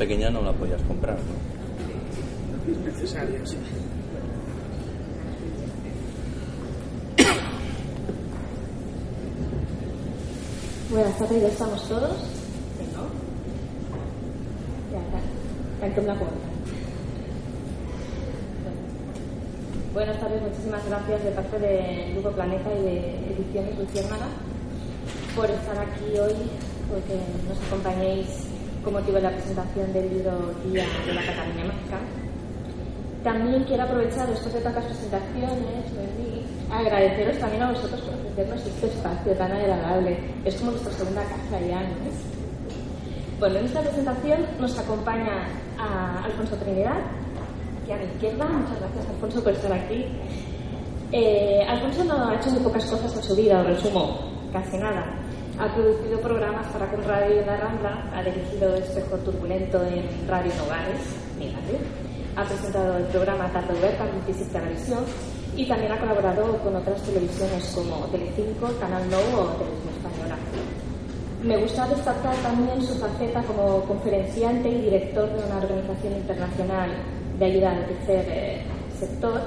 pequeña no la podías comprar. ¿no? Es necesario, sí. Buenas tardes, ya estamos todos. ¿Sí, no? Ya, ya. Tanto la puerta. Buenas tardes, muchísimas gracias de parte de Grupo Planeta y de Ediciones Luciérnaga por estar aquí hoy, porque nos acompañéis con motivo de la presentación del libro Día de la Cataluña Mágica. También quiero aprovechar, después de tantas presentaciones, Wendy, agradeceros también a vosotros por ofrecernos este espacio tan agradable. Es como nuestra segunda casa ya, ¿no? Bueno, en esta presentación nos acompaña a Alfonso Trinidad, aquí a mi izquierda. Muchas gracias, Alfonso, por estar aquí. Eh, Alfonso no ha hecho muy pocas cosas en su vida, os resumo, casi nada. Ha producido programas para con Radio La Rambla, ha dirigido Espejo Turbulento en Radio Nogares, mírate. Ha presentado el programa Tarde Oberta en Televisión y también ha colaborado con otras televisiones como Telecinco, Canal No o Televisión Española. Me gusta destacar también su faceta como conferenciante y director de una organización internacional de ayuda al tercer eh, sector.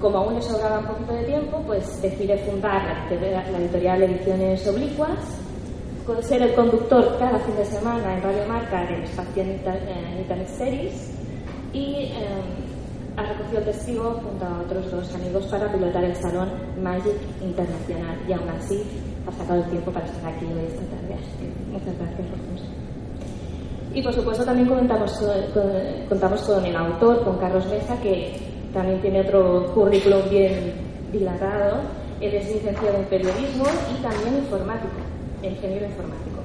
Como aún le sobraba un poquito de tiempo, pues decide fundar la editorial, Ediciones Oblicuas, con ser el conductor cada fin de semana en Radio Marca del espacio Internet Series y eh, ha recogido testigo junto a otros dos amigos para pilotar el Salón Magic Internacional y aún así ha sacado el tiempo para estar aquí hoy esta tarde. Muchas gracias, Alfonso. Y por supuesto también con, con, contamos con el autor, con Carlos Mesa, que también tiene otro currículum bien dilatado. Él es licenciado en periodismo y también informático, ingeniero informático.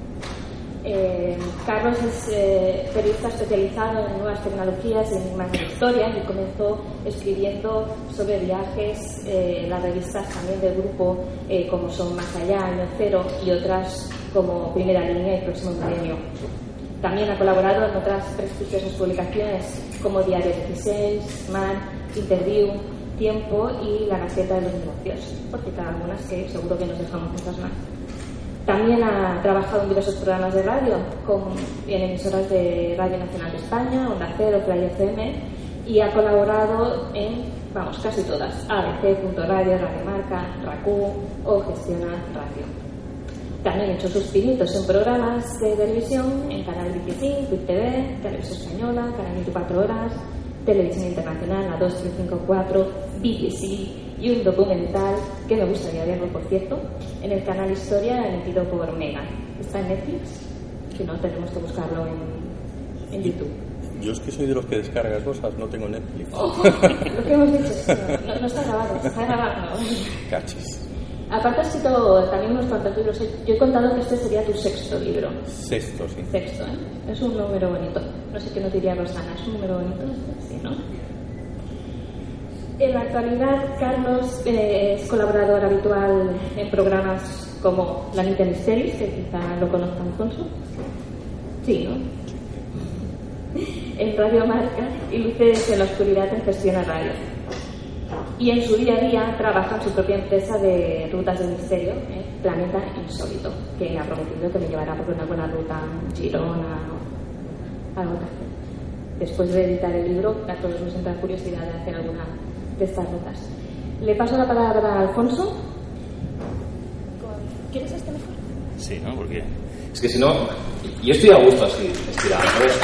Eh, Carlos es eh, periodista especializado en nuevas tecnologías y en más historias y comenzó escribiendo sobre viajes, eh, las revistas también del grupo eh, como son Más Allá, Año Cero y otras como Primera Línea y Próximo Milenio. También ha colaborado en otras prestigiosas publicaciones como Diario 16, Man, Interview, Tiempo y La Gaceta de los Negocios, por citar algunas que seguro que nos dejamos muchas más. También ha trabajado en diversos programas de radio, con, en emisoras de Radio Nacional de España, Onda Cero, Play FM, y ha colaborado en, vamos, casi todas, ABC.radio, Radio Marca, RACU o Gestiona Radio. También ha hecho sus pinitos en programas de televisión, en Canal 25, WIP TV, Televisión Española, Canal 24 Horas, Televisión Internacional, la 2354, BBC, y un documental que me gustaría verlo, por cierto, en el canal Historia emitido por Mega. Está en Netflix, que no tenemos que buscarlo en, en YouTube. Yo es que soy de los que descargas cosas, no tengo Netflix. Oh, lo que hemos dicho, no, no está grabado, está grabado. Cachis. Aparte has escrito también unos cuantos libros. Yo he contado que este sería tu sexto libro. Sexto, sí. Sexto, ¿eh? Es un número bonito. No sé qué nos diría Rosana, es un número bonito, sí, ¿no? En la actualidad, Carlos eh, es colaborador habitual en programas como La Nintendo Series, que quizá lo conozcan, Alfonso. Sí, ¿no? En Radio Marca y Luces en la Oscuridad en Gestiona Radio. Y en su día a día trabaja en su propia empresa de rutas de misterio, ¿eh? Planeta Insólito, que ha prometido que me llevará por una buena ruta a Girona o algo así. Después de editar el libro, a todos nos entra curiosidad de hacer alguna de estas rutas. Le paso la palabra a Alfonso. ¿Quieres este mejor? Sí, ¿no? Porque es que si no, yo estoy a gusto así, estirado. ¿sabes?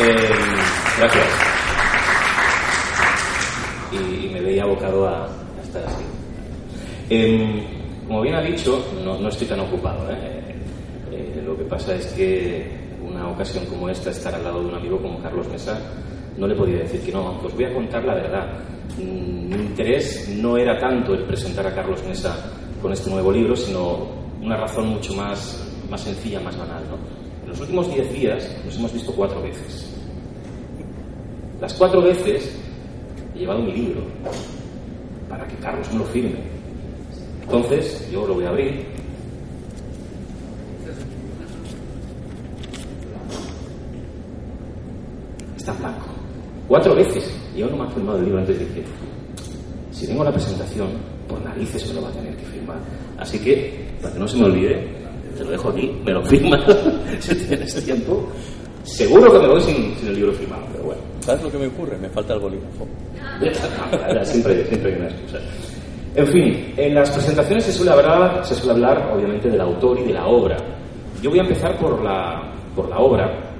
Eh, gracias. Y, y, me veía abocado a, a estar así. Eh, como bien ha dicho, no, no estoy tan ocupado. ¿eh? Eh, lo que pasa es que una ocasión como esta, estar al lado de un amigo como Carlos Mesa, no le podía decir que no, pues voy a contar la verdad. Mi interés no era tanto el presentar a Carlos Mesa con este nuevo libro, sino una razón mucho más, más sencilla, más banal. ¿no? En los últimos diez días nos hemos visto cuatro veces. Las cuatro veces llevado mi libro para que Carlos me lo firme. Entonces, yo lo voy a abrir. Está en blanco. Cuatro veces. Y aún no me ha firmado el libro antes de que, si vengo a la presentación, por narices me lo va a tener que firmar. Así que, para que no se me olvide, te lo dejo aquí, me lo firmas si tienes tiempo. Seguro que me voy sin el libro firmado, pero bueno. ¿Sabes lo que me ocurre? Me falta el bolígrafo. siempre, siempre hay una excusa. En fin, en las presentaciones se suele, hablar, se suele hablar, obviamente, del autor y de la obra. Yo voy a empezar por la, por la obra,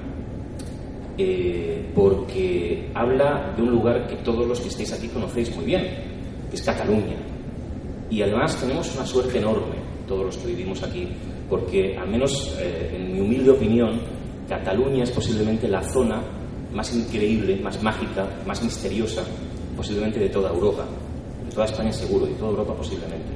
eh, porque habla de un lugar que todos los que estáis aquí conocéis muy bien, que es Cataluña. Y además tenemos una suerte enorme, todos los que vivimos aquí, porque al menos eh, en mi humilde opinión, Cataluña es posiblemente la zona más increíble, más mágica, más misteriosa, posiblemente de toda Europa, de toda España seguro, de toda Europa posiblemente.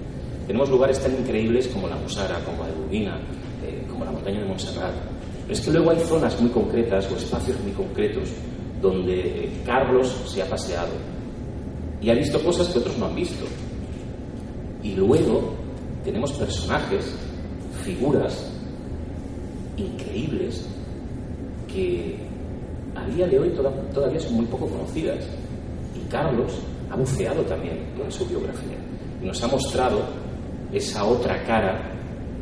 Tenemos lugares tan increíbles como la Musara, como la de eh, como la montaña de Montserrat. Pero es que luego hay zonas muy concretas o espacios muy concretos donde eh, Carlos se ha paseado y ha visto cosas que otros no han visto. Y luego tenemos personajes, figuras increíbles que a día de hoy todavía son muy poco conocidas. Y Carlos ha buceado también en su biografía y nos ha mostrado esa otra cara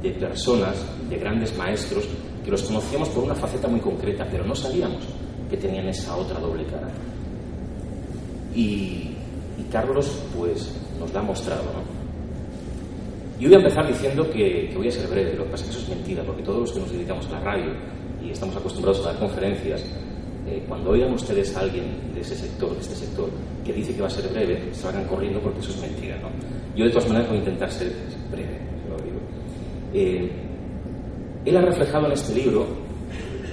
de personas, de grandes maestros, que los conocíamos por una faceta muy concreta, pero no sabíamos que tenían esa otra doble cara. Y, Carlos, pues, nos la ha mostrado, ¿no? Yo voy a empezar diciendo que, que, voy a ser breve, lo que pasa es que eso es mentira, porque todos los que nos dedicamos a la radio y estamos acostumbrados a dar conferencias, eh, cuando oigan ustedes a alguien de ese sector, de este sector, que dice que va a ser breve, salgan corriendo porque eso es mentira. ¿no? Yo de todas maneras voy a intentar ser breve, lo digo. Eh, él ha reflejado en este libro,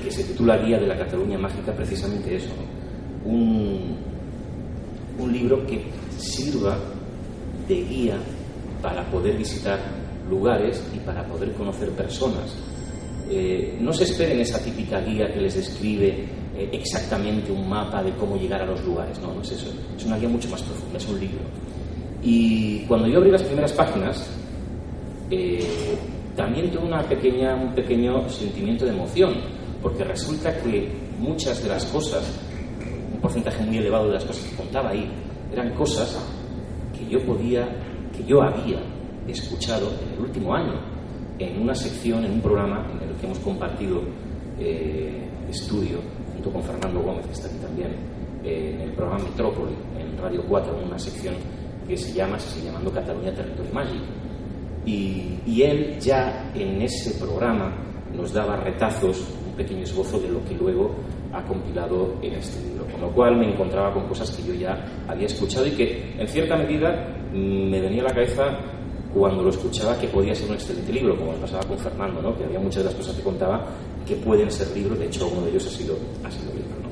que se titula Guía de la Cataluña Mágica, precisamente eso, un, un libro que sirva de guía para poder visitar lugares y para poder conocer personas. Eh, no se esperen esa típica guía que les describe eh, exactamente un mapa de cómo llegar a los lugares, no, no es eso, es una guía mucho más profunda, es un libro. Y cuando yo abrí las primeras páginas, eh, también tuve una pequeña, un pequeño sentimiento de emoción, porque resulta que muchas de las cosas, un porcentaje muy elevado de las cosas que contaba ahí, eran cosas que yo podía, que yo había escuchado en el último año, en una sección, en un programa en el que hemos compartido eh, estudio con Fernando Gómez, que está aquí también, en el programa Metrópoli, en Radio 4, en una sección que se llama, se sigue llamando Cataluña Territorio Mágico. Y, él ya en ese programa nos daba retazos, un pequeño esbozo de lo que luego ha compilado en este libro. Con lo cual me encontraba con cosas que yo ya había escuchado y que en cierta medida me venía a la cabeza cuando lo escuchaba que podía ser un excelente libro, como me pasaba con Fernando, ¿no? que había muchas de las cosas que contaba que pueden ser libros, de hecho uno de ellos ha sido, ha sido libro. ¿no?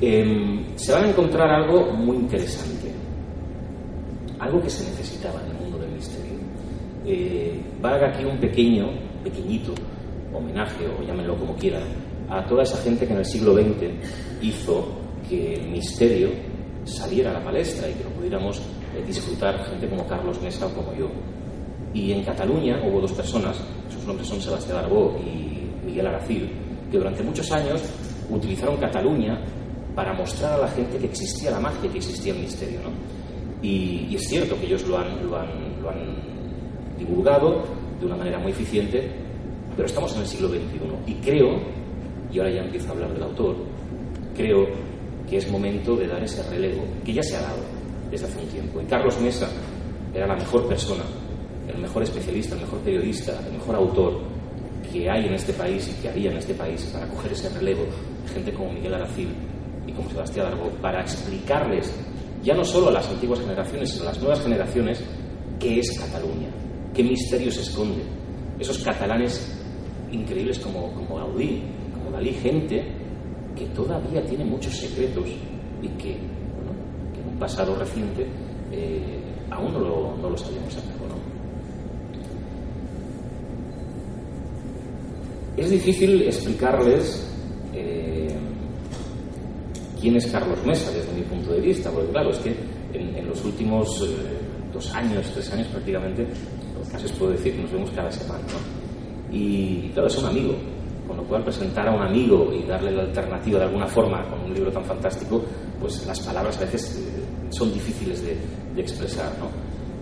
Eh, se van a encontrar algo muy interesante, algo que se necesitaba en el mundo del misterio. Eh, valga aquí un pequeño, pequeñito homenaje, o llámenlo como quieran, a toda esa gente que en el siglo XX hizo que el misterio saliera a la palestra y que lo pudiéramos eh, disfrutar gente como Carlos Mesa o como yo. Y en Cataluña hubo dos personas, sus nombres son Sebastián Arbó y Miguel Aracil, que durante muchos años utilizaron Cataluña para mostrar a la gente que existía la magia, que existía el misterio. ¿no? Y, es cierto que ellos lo han, lo, han, divulgado de una manera muy eficiente, pero estamos en el siglo XXI y creo, y ahora ya empiezo a hablar del autor, creo que es momento de dar ese relevo, que ya se ha dado desde hace un tiempo. Y Carlos Mesa era la mejor persona, el mejor especialista, el mejor periodista, el mejor autor que hay en este país y que había en este país para coger ese relevo, gente como Miguel Aracil y como Sebastián Darbo, para explicarles, ya no solo a las antiguas generaciones, sino a las nuevas generaciones, qué es Cataluña, qué misterio se esconde. Esos catalanes increíbles como, como Gaudí, como Dalí, gente que todavía tiene muchos secretos y que, en un pasado reciente eh, aún no lo, no lo sabíamos hacer. Es difícil explicarles eh, quién es Carlos Mesa desde mi punto de vista, porque claro, es que en, los últimos eh, dos años, tres años prácticamente, casi os puedo decir nos vemos cada semana, ¿no? Y claro, es un amigo, con lo cual presentar a un amigo y darle la alternativa de alguna forma con un libro tan fantástico, pues las palabras a veces eh, son difíciles de, expresar, ¿no?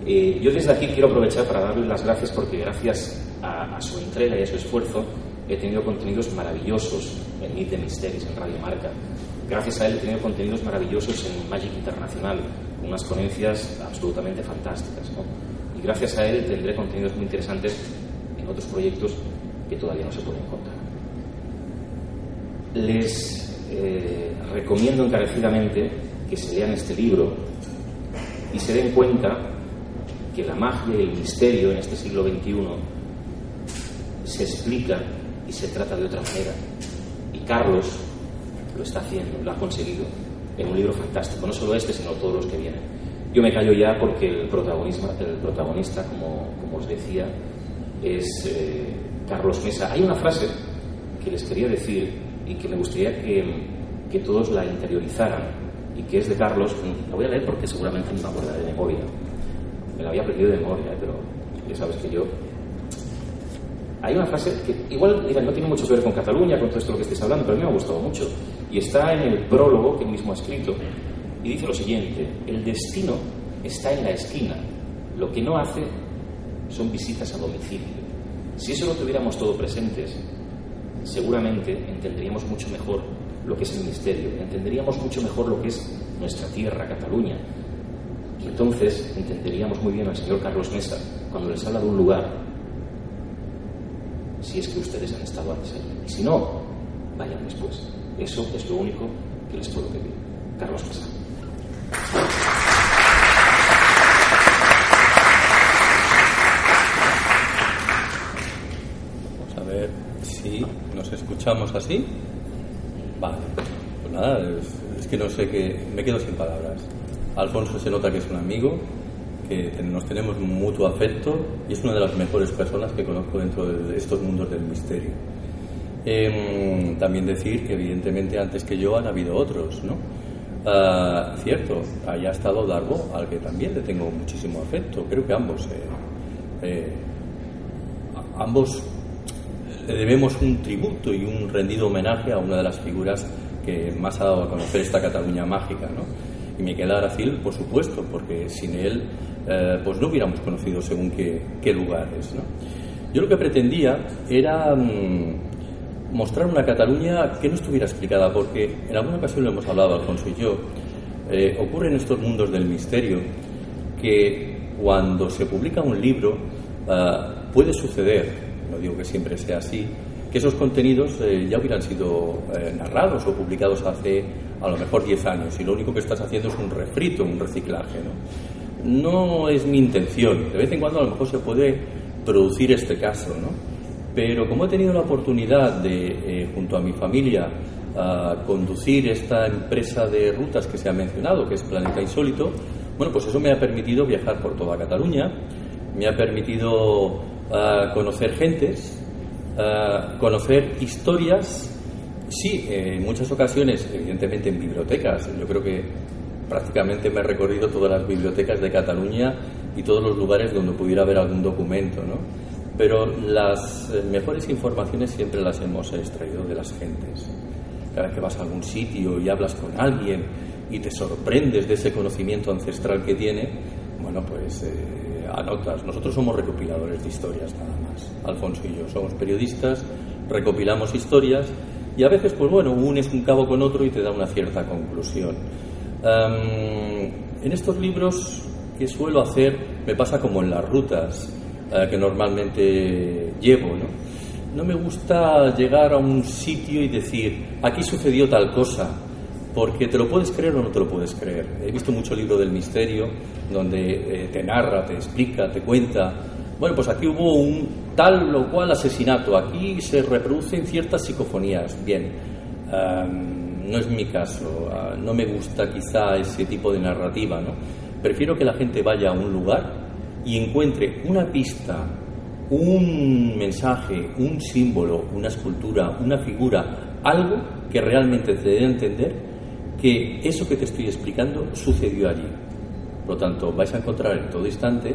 yo desde aquí quiero aprovechar para darle las gracias porque gracias a, a su entrega y a su esfuerzo he tenido contenidos maravillosos en Meet the Mysteries, en Radio Marca. Gracias a él he tenido contenidos maravillosos en Magic Internacional, unas ponencias absolutamente fantásticas. Y gracias a él tendré contenidos muy interesantes en otros proyectos que todavía no se pueden contar. Les eh, recomiendo encarecidamente que se lean este libro y se den cuenta que la magia y el misterio en este siglo XXI se explica y se trata de otra manera. Y Carlos lo está haciendo, lo ha conseguido en un libro fantástico, no solo este, sino todos los que vienen. Yo me callo ya porque el, protagonismo, el protagonista, como, como os decía, es eh, Carlos Mesa. Hay una frase que les quería decir y que me gustaría que, que todos la interiorizaran y que es de Carlos. La voy a leer porque seguramente no me acordaré de memoria. Me la había aprendido de memoria, ¿eh? pero ya sabes que yo hay una frase que igual no tiene mucho que ver con Cataluña, con todo esto que estáis hablando, pero a mí me ha gustado mucho. Y está en el prólogo que él mismo ha escrito. Y dice lo siguiente, el destino está en la esquina. Lo que no hace son visitas a domicilio. Si eso lo tuviéramos todo presentes, seguramente entenderíamos mucho mejor lo que es el misterio, entenderíamos mucho mejor lo que es nuestra tierra, Cataluña. Y entonces entenderíamos muy bien al señor Carlos Mesa cuando les habla de un lugar si es que ustedes han estado antes. Y si no, vayan después. Eso es lo único que les puedo pedir. Carlos Casal. Vamos a ver si nos escuchamos así. Vale. Pues nada, es, que no sé qué. Me quedo sin palabras. Alfonso se nota que es un amigo, que nos tenemos mutuo afecto y es una de las mejores personas que conozco dentro de estos mundos del misterio. Em, también decir que evidentemente antes que yo han habido otros, ¿no? Ah, cierto, haya estado Darbo, al que también le tengo muchísimo afecto. Creo que ambos, eh, eh, ambos le debemos un tributo y un rendido homenaje a una de las figuras que más ha dado a conocer esta Cataluña mágica, ¿no? Y Miquel Aracil, por supuesto, porque sin él eh, pues no hubiéramos conocido según qué, lugares. Yo lo que pretendía era mm, mostrar una Cataluña que no estuviera explicada, porque en alguna ocasión lo hemos hablado Alfonso y yo, eh, ocurre en estos mundos del misterio que cuando se publica un libro eh, puede suceder, no digo que siempre sea así, que esos contenidos ya hubieran sido narrados o publicados hace a lo mejor 10 años y lo único que estás haciendo es un refrito, un reciclaje. ¿no? No es mi intención. De vez en cuando a lo mejor se puede producir este caso, ¿no? Pero como he tenido la oportunidad de, eh, junto a mi familia, conducir esta empresa de rutas que se ha mencionado, que es Planeta Insólito, bueno, pues eso me ha permitido viajar por toda Cataluña, me ha permitido conocer gentes, conocer historias, sí, en muchas ocasiones, evidentemente en bibliotecas, yo creo que prácticamente me he recorrido todas las bibliotecas de Cataluña y todos los lugares donde pudiera haber algún documento, ¿no? Pero las eh, mejores informaciones siempre las hemos extraído de las gentes. Cada vez que vas a algún sitio y hablas con alguien y te sorprendes de ese conocimiento ancestral que tiene, bueno, pues eh, anotas. Nosotros somos recopiladores de historias nada más. Alfonso y yo somos periodistas, recopilamos historias y a veces, pues bueno, unes un cabo con otro y te da una cierta conclusión en estos libros que suelo hacer me pasa como en las rutas eh, que normalmente llevo, ¿no? No me gusta llegar a un sitio y decir, aquí sucedió tal cosa, porque te lo puedes creer o no te lo puedes creer. He visto mucho libro del misterio donde eh, te narra, te explica, te cuenta. Bueno, pues aquí hubo un tal o cual asesinato, aquí se reproducen ciertas psicofonías. Bien, no es mi caso, ah, no me gusta quizá ese tipo de narrativa, ¿no? Prefiero que la gente vaya a un lugar y encuentre una pista, un mensaje, un símbolo, una escultura, una figura, algo que realmente te dé a entender que eso que te estoy explicando sucedió allí. Por lo tanto, vais a encontrar en todo instante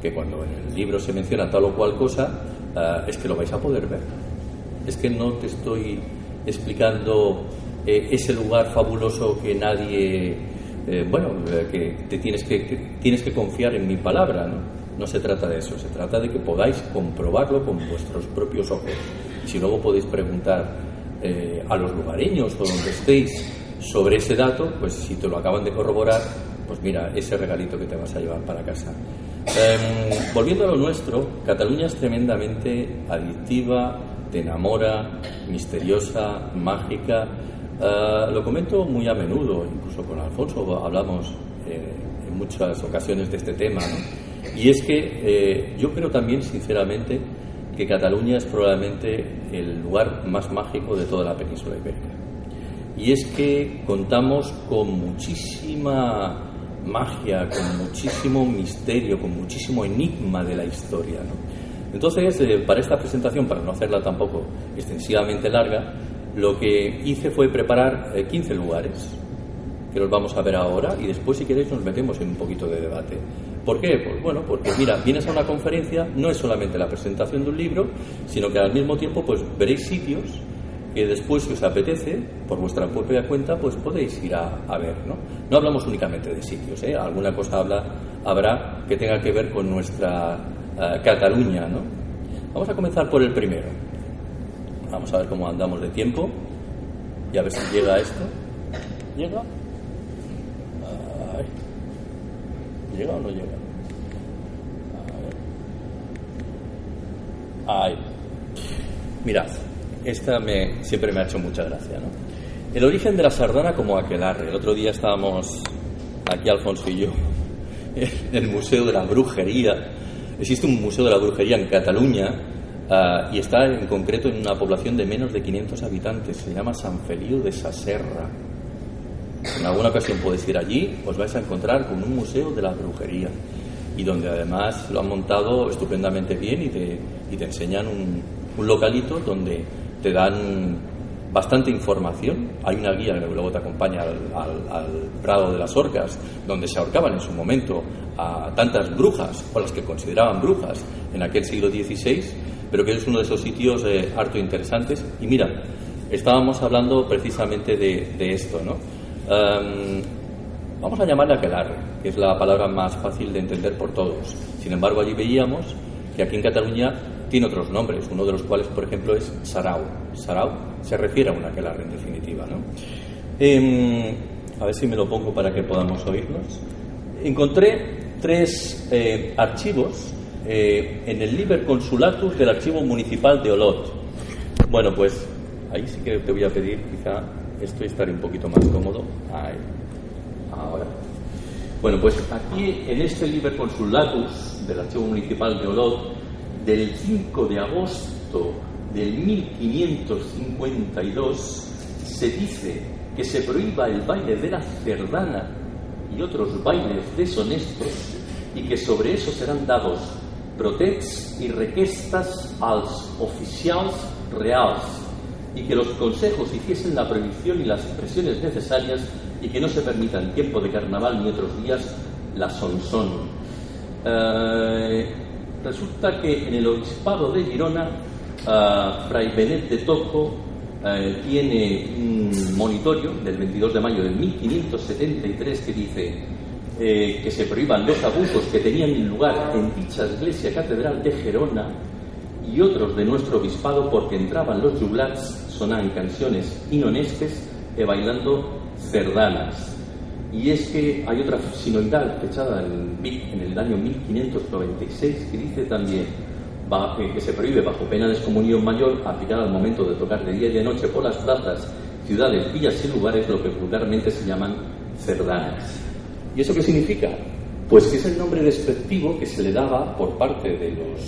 que cuando en el libro se menciona tal o cual cosa, ah, es que lo vais a poder ver. Es que no te estoy explicando eh, ese lugar fabuloso que nadie, eh, bueno, eh, que te tienes que, tienes que confiar en mi palabra, ¿no? No se trata de eso, se trata de que podáis comprobarlo con vuestros propios ojos. Si luego podéis preguntar eh, a los lugareños o donde estéis sobre ese dato, pues si te lo acaban de corroborar, pues mira, ese regalito que te vas a llevar para casa. Em, volviendo a lo nuestro, Cataluña es tremendamente adictiva, te enamora, misteriosa, mágica. Eh, lo comento muy a menudo, incluso con Alfonso hablamos eh, en muchas ocasiones de este tema. Y es que eh, yo creo también, sinceramente, que Cataluña es probablemente el lugar más mágico de toda la península ibérica. Y es que contamos con muchísima magia, con muchísimo misterio, con muchísimo enigma de la historia. Entonces, eh, para esta presentación, para no hacerla tampoco extensivamente larga, lo que hice fue preparar 15 eh, lugares, que los vamos a ver ahora, y después, si queréis, nos metemos en un poquito de debate. ¿Por qué? Pues bueno, porque mira, vienes a una conferencia, no es solamente la presentación de un libro, sino que al mismo tiempo pues veréis sitios que después, si os apetece, por vuestra propia cuenta, pues podéis ir a, ver, ¿no? No hablamos únicamente de sitios, ¿eh? Alguna cosa habla, habrá que tenga que ver con nuestra eh, Cataluña, ¿no? Vamos a comenzar por el primero. Vamos a ver cómo andamos de tiempo y a ver si llega esto. ¿Llega? ¿Llega o no llega? A ver. Ahí. Mirad, esta me, siempre me ha hecho mucha gracia, ¿no? El origen de la sardana como aquelarre. El otro día estábamos aquí Alfonso y yo en el Museo de la Brujería. Existe un Museo de la Brujería en Cataluña ah, y está en concreto en una población de menos de 500 habitantes. Se llama San Feliu de Saserra. En alguna ocasión podéis ir allí, os vais a encontrar con un museo de la brujería y donde además lo han montado estupendamente bien y te, y te enseñan un, un localito donde te dan bastante información. Hay una guía que luego te acompaña al, Prado de las Orcas, donde se ahorcaban en su momento a tantas brujas, o las que consideraban brujas en aquel siglo XVI, pero que es uno de esos sitios eh, harto interesantes. Y mira, estábamos hablando precisamente de, esto, ¿no? Em, vamos a llamarle aquelarre, que es la palabra más fácil de entender por todos. Sin embargo, allí veíamos que aquí en Cataluña tiene otros nombres, uno de los cuales, por ejemplo, es Sarau. Sarau se refiere a una aquelarre, en definitiva. ¿no? Em, a ver si me lo pongo para que podamos oírnos. Encontré tres eh, archivos eh, en el Liber Consulatus del Archivo Municipal de Olot. Bueno, pues ahí sí que te voy a pedir, quizá esto estaré un poquito más cómodo. Ahí. Ahora. Bueno, pues aquí en este Liber Consulatus del Archivo Municipal de Olot del 5 de agosto del 1552 se dice que se prohíba el baile de la cerdana y otros bailes deshonestos y que sobre eso serán dados protects y requestas als oficials reals y que los consejos hiciesen la prohibición y las expresiones necesarias y que no se permita en tiempo de carnaval ni otros días la sonsón. Eh, Resulta que en el obispado de Girona, uh, Fray Benet de Tojo eh, tiene un monitorio del 22 de mayo de 1573 que dice eh, que se prohíban los abusos que tenían lugar en dicha iglesia catedral de Gerona y otros de nuestro obispado porque entraban los juglats, sonaban canciones inonestes e bailando cerdanas. Y es que hay otra sinoidal fechada en, el año 1596 que dice también que se prohíbe bajo pena de excomunión mayor aplicar al momento de tocar de día y de noche por las plazas, ciudades, villas y lugares lo que vulgarmente se llaman cerdanas. ¿Y eso qué significa? Pues que es el nombre despectivo que se le daba por parte de los,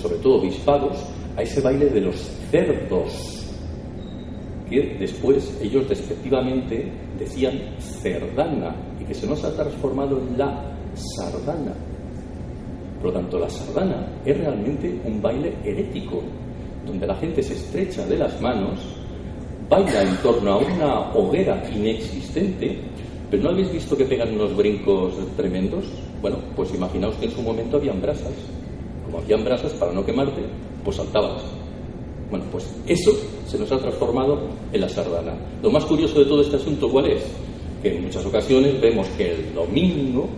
sobre todo obispados, a ese baile de los cerdos, que después ellos despectivamente decían cerdana y que se nos ha transformado en la sardana. Por lo tanto, la sardana es realmente un baile herético, donde la gente se estrecha de las manos, baila en torno a una hoguera inexistente, pero ¿no habéis visto que pegan unos brincos tremendos? Bueno, pues imaginaos que en su momento habían brasas. Como hacían brasas, para no quemarte, pues saltabas. Bueno, pues eso se nos ha transformado en la sardana. Lo más curioso de todo este asunto, ¿cuál es? Que en muchas ocasiones vemos que el domingo,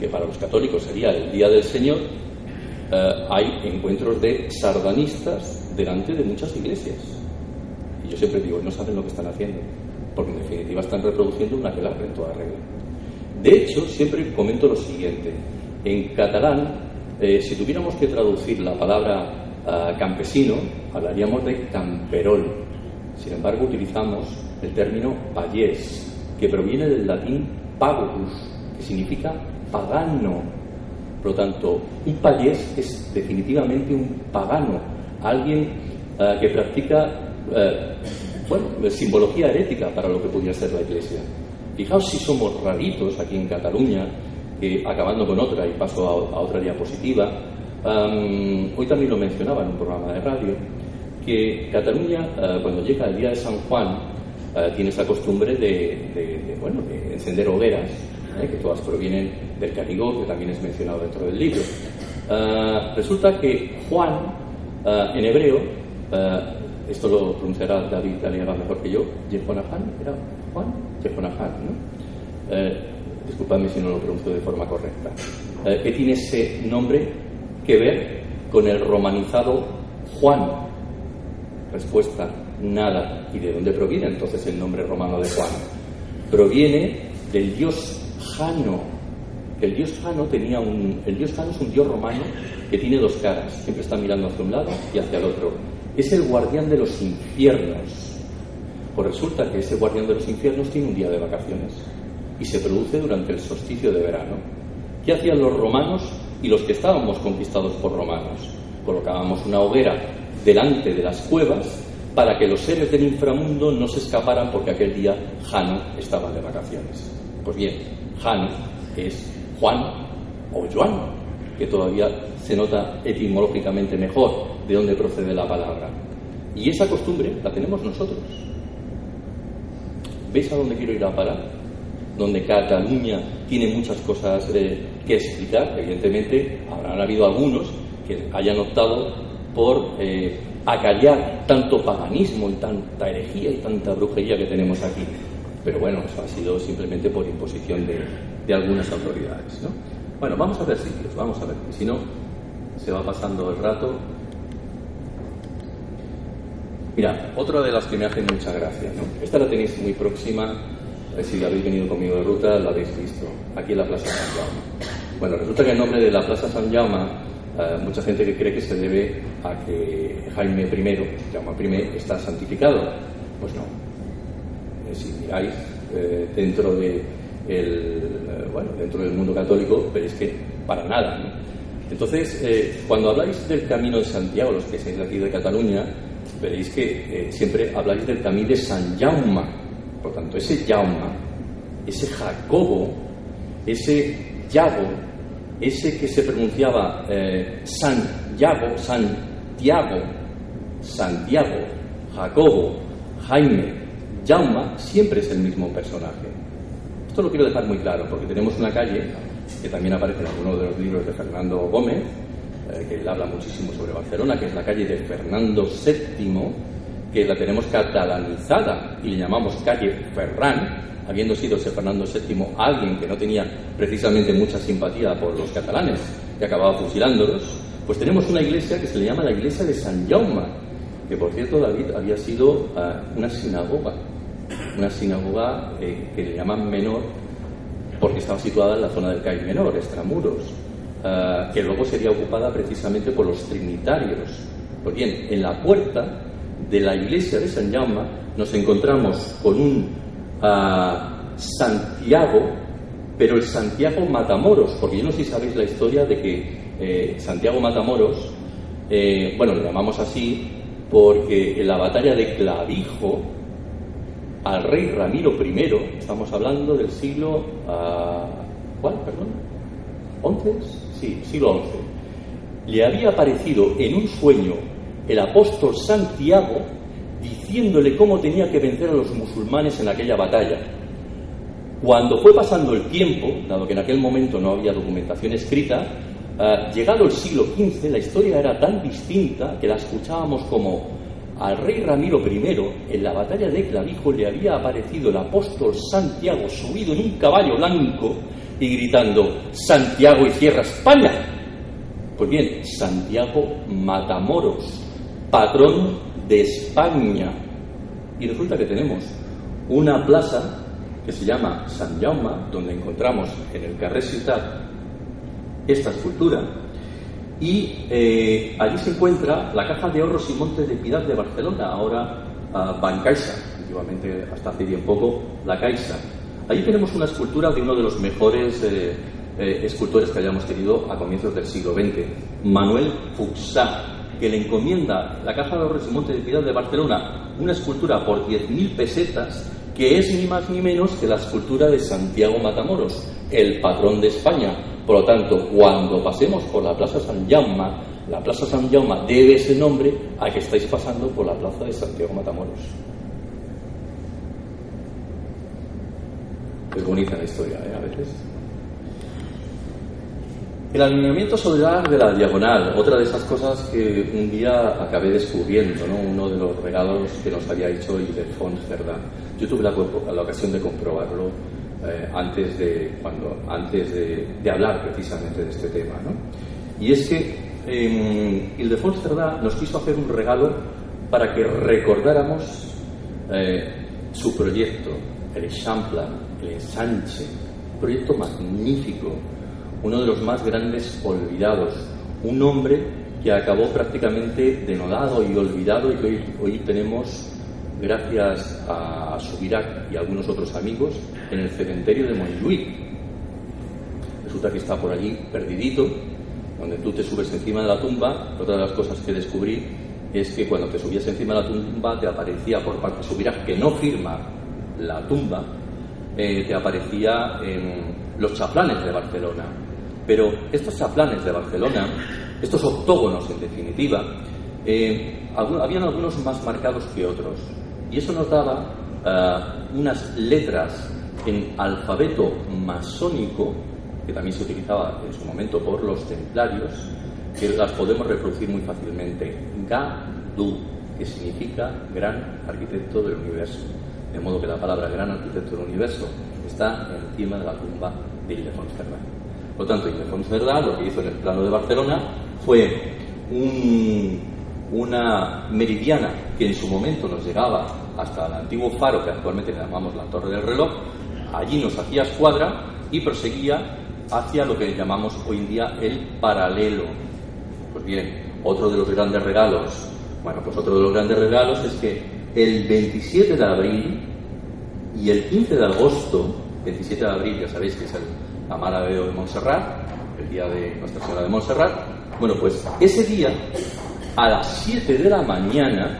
que para los católicos sería el Día del Señor, eh, hay encuentros de sardanistas delante de muchas iglesias. Y yo siempre digo, no saben lo que están haciendo, porque en definitiva están reproduciendo una aquelarre en toda regla. De hecho, siempre comento lo siguiente. En catalán, eh, si tuviéramos que traducir la palabra campesino, hablaríamos de camperol. Sin embargo, utilizamos el término payés, que proviene del latín pagus, que significa pagano. Por lo tanto, un payés es definitivamente un pagano, alguien ah, que practica eh, bueno, simbología herética para lo que podría ser la Iglesia. Fijaos si somos raritos aquí en Cataluña, que acabando con otra y paso a, otra diapositiva, hoy también lo mencionaba en un programa de radio, que Cataluña, eh, cuando llega el día de San Juan, eh, tiene esa costumbre de, bueno, de encender hogueras, ¿eh? que todas provienen del Canigó, que también es mencionado dentro del libro. resulta que Juan, en hebreo, esto lo pronunciará David Aliaga mejor que yo, Jehonahan, ¿era Juan? Jehonahan, ¿no? Disculpadme si no lo pronuncio de forma correcta. ¿Qué tiene ese nombre que ver con el romanizado Juan? Respuesta, nada. ¿Y de dónde proviene entonces el nombre romano de Juan? Proviene del dios Jano, el dios Jano tenía un... El dios Jano es un dios romano que tiene dos caras, siempre está mirando hacia un lado y hacia el otro es el guardián de los infiernos. Pues resulta que ese guardián de los infiernos tiene un día de vacaciones y se produce durante el solsticio de verano. ¿Qué hacían los romanos y los que estábamos conquistados por romanos? Colocábamos una hoguera delante de las cuevas para que los seres del inframundo no se escaparan porque aquel día Jano estaba de vacaciones. Pues bien, Jano es Juan o Joan, que todavía se nota etimológicamente mejor de dónde procede la palabra. Y esa costumbre la tenemos nosotros. ¿Veis a dónde quiero ir a parar? Donde Cataluña tiene muchas cosas eh, que explicar. Evidentemente, habrán habido algunos que hayan optado por eh, acallar tanto paganismo tanta herejía y tanta brujería que tenemos aquí. Pero bueno, eso ha sido simplemente por imposición de, de algunas autoridades. ¿no? Bueno, vamos a ver sitios, vamos a ver. Si no, se va pasando el rato Mira, otra de las que me hacen mucha gracia, ¿no? Esta la tenéis muy próxima, si habéis venido conmigo de ruta, la habéis visto, aquí en la Plaza San Jaume. Bueno, resulta que el nombre de la Plaza San Jaume, eh, mucha gente que cree que se debe a que Jaime I, Jaume I, está santificado. Pues no. Eh, si miráis eh, dentro de bueno, dentro del mundo católico, veréis que para nada. ¿no? Entonces, cuando habláis del Camino de Santiago, los que seáis de aquí de Cataluña, veréis que eh, siempre habláis del camino de San Jaume. Por tanto, ese Jaume, ese Jacobo, ese Yago, ese que se pronunciaba eh, San Yago, Santiago, Santiago, Jacobo, Jaime, Jaume, siempre es el mismo personaje. Esto lo quiero dejar muy claro, porque tenemos una calle que también aparece en alguno de los libros de Fernando Gómez, eh, que él habla muchísimo sobre Barcelona, que es la calle de Fernando VII, que la tenemos catalanizada y le llamamos calle Ferran, habiendo sido ese Fernando VII alguien que no tenía precisamente mucha simpatía por los catalanes y acababa fusilándolos, pues tenemos una iglesia que se le llama la iglesia de San Jaume, que por cierto David había sido eh, una sinagoga, una sinagoga eh, que le llaman menor porque estaba situada en la zona del CAI menor, extramuros. Eh, que luego sería ocupada precisamente por los trinitarios. Pues bien, en la puerta de la iglesia de San Jaume nos encontramos con un eh, Santiago, pero el Santiago Matamoros, porque yo no sé si sabéis la historia de que eh, Santiago Matamoros, bueno, lo llamamos así porque en la batalla de Clavijo, al rey Ramiro I, estamos hablando del siglo, ¿cuál? Perdón, ¿11? sí, siglo XI, le había aparecido en un sueño el apóstol Santiago diciéndole cómo tenía que vencer a los musulmanes en aquella batalla. Cuando fue pasando el tiempo, dado que en aquel momento no había documentación escrita, eh, llegado el siglo XV la historia era tan distinta que la escuchábamos como al rey Ramiro I en la batalla de Clavijo le había aparecido el apóstol Santiago subido en un caballo blanco y gritando, Santiago y cierra España. Pues bien, Santiago Matamoros, patrón de España. Y resulta que tenemos una plaza que se llama San Jaume, donde encontramos en el Carrer Ciutat esta escultura. Y eh, allí se encuentra la Caja de Ahorros y Montes de Piedad de Barcelona, ahora uh, Bancaixa, antiguamente hasta hace bien poco la Caixa. Allí tenemos una escultura de uno de los mejores eh, eh, escultores que hayamos tenido a comienzos del siglo XX, Manuel Fuxá, que le encomienda la Caja de Ahorros y Montes de Piedad de Barcelona una escultura por 10.000 pesetas que es ni más ni menos que la escultura de Santiago Matamoros, el patrón de España. Por lo tanto, cuando pasemos por la Plaza San Jaume, la Plaza San Jaume debe ese nombre a que estáis pasando por la Plaza de Santiago Matamoros. Es la historia, ¿eh? A veces. El alineamiento solar de la diagonal, otra de esas cosas que un día acabé descubriendo, ¿no? uno de los regalos que nos había hecho Ildefonso Cerdá. Yo tuve la, ocasión de comprobarlo eh, antes, de, cuando, antes de, hablar precisamente de este tema. ¿no? Y es que eh, Ildefonso Cerdá nos quiso hacer un regalo para que recordáramos eh, su proyecto, el Champla, el ensanche, un proyecto magnífico, uno de los más grandes olvidados, un hombre que acabó prácticamente denodado y olvidado y que hoy, hoy tenemos, gracias a Subirac y algunos otros amigos, en el cementerio de Montjuïc. Resulta que está por allí perdidito, donde tú te subes encima de la tumba. Otra de las cosas que descubrí es que cuando te subías encima de la tumba te aparecía por parte de Subirac, que no firma la tumba, eh, te aparecía en los chaflanes de Barcelona. Pero estos chaplanes de Barcelona, estos octógonos en definitiva, eh, habían algunos más marcados que otros. Y eso nos daba uh, unas letras en alfabeto masónico, que también se utilizaba en su momento por los templarios, que las podemos reproducir muy fácilmente. Ga-du, que significa gran arquitecto del universo. De modo que la palabra gran arquitecto del universo está encima de la tumba de Ildefonso Cerdá. Por lo tanto, Ildefonso Cerdá lo que hizo en el plano de Barcelona fue un, una meridiana que en su momento nos llegaba hasta el antiguo faro que actualmente llamamos la Torre del Reloj, allí nos hacía escuadra y proseguía hacia lo que llamamos hoy en día el paralelo. Pues bien, otro de los grandes regalos, bueno, pues otro de los grandes regalos es que el 27 de abril y el 15 de agosto, 27 de abril ya sabéis que es el Amarabeo de Montserrat, el día de Nuestra Señora de Montserrat, bueno, pues ese día, a las 7 de la mañana,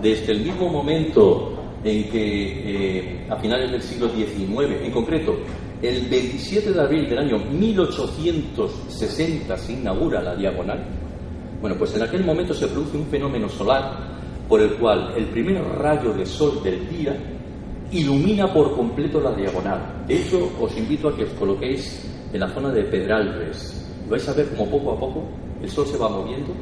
desde el mismo momento en que eh, a finales del siglo XIX, en concreto, el 27 de abril del año 1860 se inaugura la diagonal. Bueno, pues en aquel momento se produce un fenómeno solar por el cual el primer rayo de sol del día ilumina por completo la diagonal. De hecho, os invito a que os coloquéis en la zona de Pedralbes. Vais a ver como poco a poco el sol se va moviendo.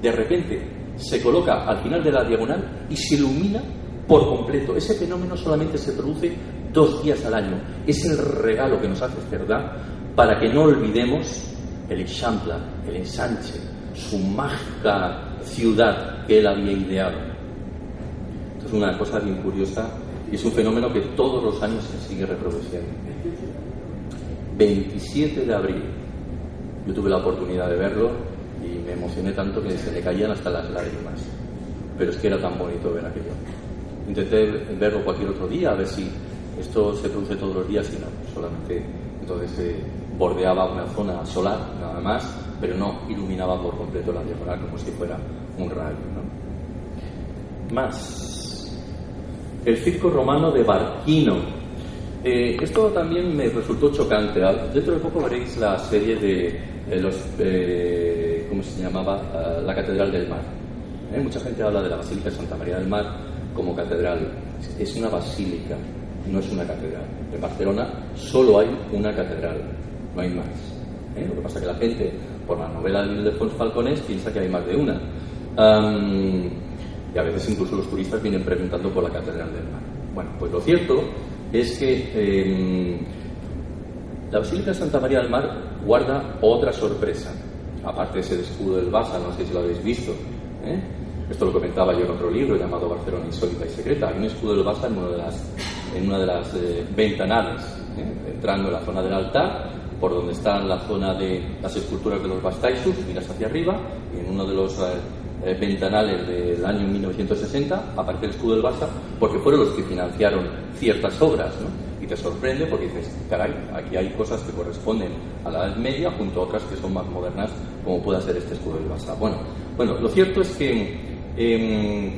De repente se coloca al final de la diagonal y se ilumina por completo. Ese fenómeno solamente se produce dos días al año. Es el regalo que nos hace Cerdá para que no olvidemos el Eixample, el ensanche, su mágica ciudad que él había ideado. Esto es una cosa bien curiosa y es un fenómeno que todos los años se sigue reproduciendo. 27 de abril. Yo tuve la oportunidad de verlo y me emocioné tanto que se me caían hasta las lágrimas. Pero es que era tan bonito ver aquello. Intenté verlo cualquier otro día, a ver si esto se produce todos los días y no, solamente entonces se bordeaba una zona solar, nada más, pero no iluminaba por completo la diagonal como si fuera un rayo. Más. El circo romano de Barquino. Eh, esto también me resultó chocante. Dentro de poco veréis la serie de, de los. Eh, ¿Cómo se llamaba? Uh, la Catedral del Mar. ¿Eh? Mucha gente habla de la Basílica de Santa María del Mar como catedral. Es una basílica, no es una catedral. En Barcelona solo hay una catedral, no hay más. ¿eh? Lo que pasa es que la gente, por la novela de Ildefonso Falcones, piensa que hay más de una. Y a veces incluso los turistas vienen preguntando por la catedral del mar. Bueno, pues lo cierto es que eh, la Basílica de Santa María del Mar guarda otra sorpresa, aparte de ese escudo del Barça, no sé si lo habéis visto. ¿eh? Esto lo comentaba yo en otro libro llamado Barcelona Insólita y Secreta. Hay un escudo del Barça en una de las, en una de las eh, ventanales, ¿eh? entrando en la zona del altar, por donde está la zona de las esculturas de los Bastaisus, miras hacia arriba, y en uno de los eh, ventanales del año 1960 aparece el escudo del Barça, porque fueron los que financiaron ciertas obras. Y te sorprende porque dices, caray, aquí hay cosas que corresponden a la Edad Media junto a otras que son más modernas, como pueda ser este escudo del Barça. Bueno, bueno lo cierto es que Em, eh,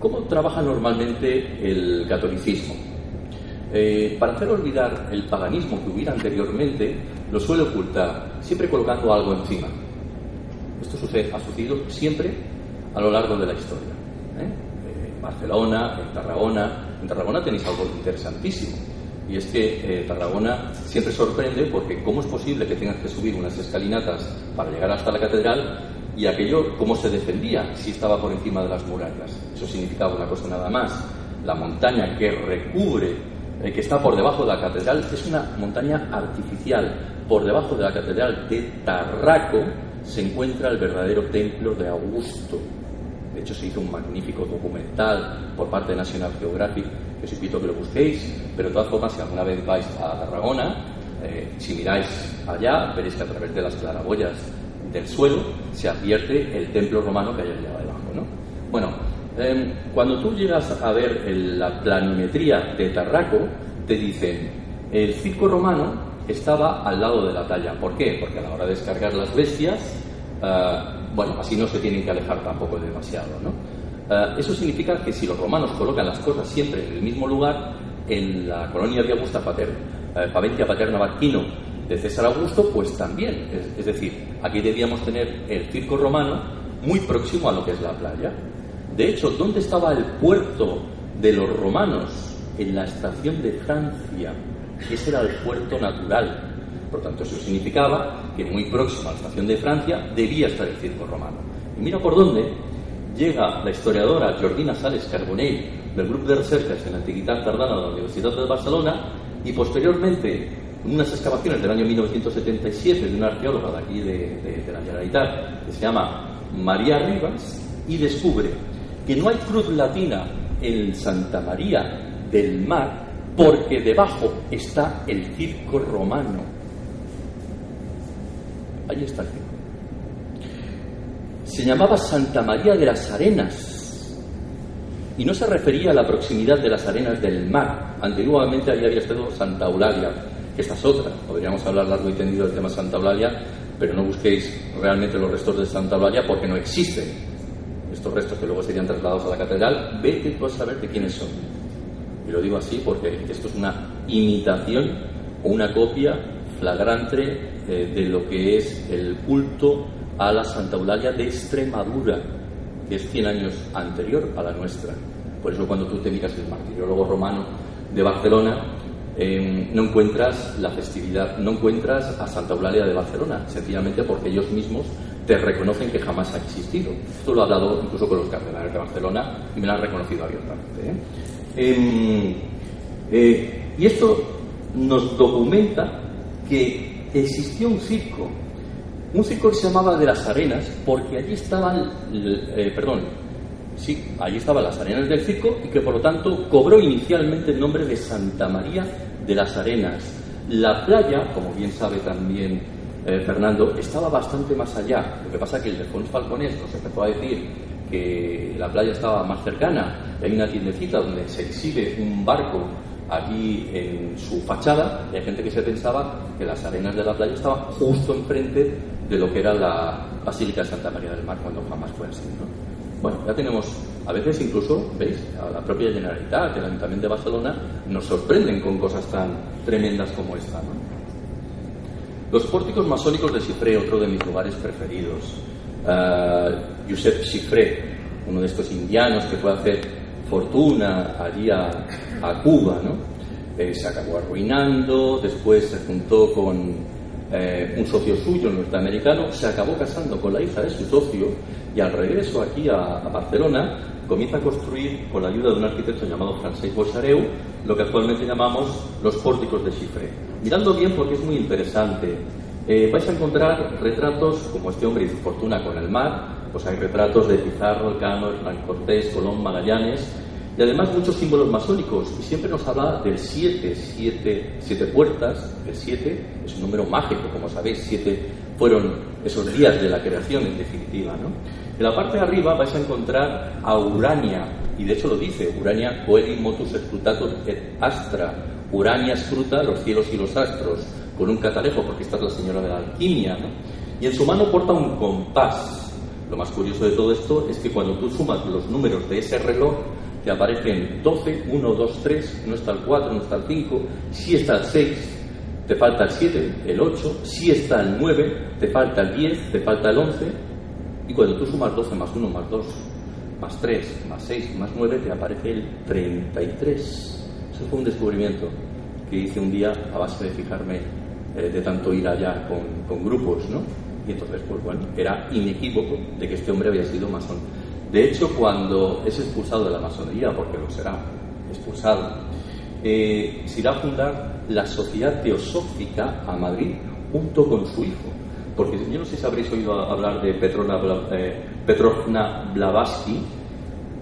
¿Cómo trabaja normalmente el catolicismo? Eh, para hacer olvidar el paganismo que hubiera anteriormente, lo suele ocultar, siempre colocando algo encima. Esto sucede, ha sucedido siempre a lo largo de la historia. ¿eh? En Barcelona, en Tarragona. En Tarragona tenéis algo interesantísimo. Y es que Tarragona siempre sorprende porque ¿cómo es posible que tengas que subir unas escalinatas para llegar hasta la catedral y aquello, ¿cómo se defendía si estaba por encima de las murallas? Eso significaba una cosa nada más. La montaña que recubre, eh, que está por debajo de la catedral, es una montaña artificial. Por debajo de la catedral de Tarraco se encuentra el verdadero templo de Augusto. De hecho, se hizo un magnífico documental por parte de National Geographic, que os invito a que lo busquéis, pero de todas formas, si alguna vez vais a Tarragona, eh, si miráis allá, veréis que a través de las claraboyas del suelo se advierte el templo romano que hay allá debajo. ¿no? Bueno, em, cuando tú llegas a ver la planimetría de Tarraco, te dicen, el circo romano estaba al lado de la talla. ¿Por qué? Porque a la hora de descargar las bestias, eh, bueno, así no se tienen que alejar tampoco demasiado. Eh, eso significa que si los romanos colocan las cosas siempre en el mismo lugar, en la colonia de Augusta Paterna, eh, Faventia Paterna Barquino, de César Augusto, pues también. Es, decir, aquí debíamos tener el circo romano muy próximo a lo que es la playa. De hecho, ¿dónde estaba el puerto de los romanos? En la estación de Francia. Ese era el puerto natural. Por tanto, eso significaba que muy próximo a la estación de Francia debía estar el circo romano. Y mira por dónde llega la historiadora Jordina Sales Carbonell del grupo de recercas en la Antigüedad Tardana de la Universidad de Barcelona y posteriormente unas excavaciones del año 1977 de una arqueóloga de aquí de, la Generalitat que se llama María Rivas y descubre que no hay cruz latina en Santa María del Mar porque debajo está el circo romano. Ahí está el circo. Se llamaba Santa María de las Arenas y no se refería a la proximidad de las arenas del mar. Antiguamente había estado Santa Eulalia, que esta es otra. Podríamos hablar largo y tendido del tema Santa Eulalia, pero no busquéis realmente los restos de Santa Eulalia porque no existen. Estos restos que luego serían trasladados a la catedral, vete tú a saber de quiénes son. Y lo digo así porque esto es una imitación o una copia flagrante eh, de lo que es el culto a la Santa Eulalia de Extremadura, que es 100 años anterior a la nuestra. Por eso cuando tú te miras el martiriólogo romano de Barcelona, Em, no encuentras la festividad, no encuentras a Santa Eulalia de Barcelona, sencillamente porque ellos mismos te reconocen que jamás ha existido. Esto lo he hablado incluso con los cardenales de Barcelona y me lo han reconocido abiertamente. ¿eh? Eh, y esto nos documenta que existió un circo, un circo que se llamaba de las Arenas, porque allí estaban, eh, perdón, Sí, allí estaban las arenas del circo y que por lo tanto cobró inicialmente el nombre de Santa María de las Arenas. La playa, como bien sabe también eh, Fernando, estaba bastante más allá. Lo que pasa es que el de Fons Falconés nos empezó a decir que la playa estaba más cercana. Hay una tiendecita donde se exhibe un barco allí en su fachada y hay gente que se pensaba que las arenas de la playa estaban justo enfrente de lo que era la Basílica de Santa María del Mar, cuando jamás fue así. ¿no? Bueno, ya tenemos, a veces incluso, veis, a la propia Generalitat, el Ayuntamiento de Barcelona, nos sorprenden con cosas tan tremendas como esta. ¿no? Los pórticos masónicos de Chifré, otro de mis lugares preferidos. Uh, Josep Chifré, uno de estos indianos que fue a hacer fortuna allí a, Cuba, ¿no? Eh, se acabó arruinando, después se juntó con eh, un socio suyo norteamericano, se acabó casando con la hija de su socio y al regreso aquí a, Barcelona comienza a construir con la ayuda de un arquitecto llamado Francesc Boixareu lo que actualmente llamamos los pórticos de Chifre. Mirando bien porque es muy interesante, eh, vais a encontrar retratos como este hombre hizo fortuna con el mar, pues hay retratos de Pizarro, Elcano, Hernán Cortés, Colón, Magallanes, y además muchos símbolos masónicos. Y siempre nos habla del 7, 7, siete puertas. El 7 es un número mágico, como sabéis, 7 fueron esos días de la creación, en definitiva. ¿no? En la parte de arriba vais a encontrar a Urania, y de hecho lo dice, Urania coeli motus scrutator et astra. Urania escruta los cielos y los astros, con un catalejo, porque esta es la señora de la alquimia. ¿no? Y en su mano porta un compás. Lo más curioso de todo esto es que cuando tú sumas los números de ese reloj, te aparecen 12, 1, 2, 3, no está el 4, no está el 5, si está el 6, te falta el 7, el 8, si está el 9, te falta el 10, te falta el 11, y cuando tú sumas 12 más 1 más 2, más 3, más 6, más 9, te aparece el 33. Eso fue un descubrimiento que hice un día a base de fijarme eh, de tanto ir allá con, con grupos, ¿no? Y entonces, pues bueno, era inequívoco de que este hombre había sido masón. De hecho, cuando es expulsado de la masonería, porque lo será, expulsado, eh, se irá a fundar la Sociedad Teosófica a Madrid junto con su hijo. Porque yo no sé si habréis oído hablar de Petrona, eh, Blavatsky,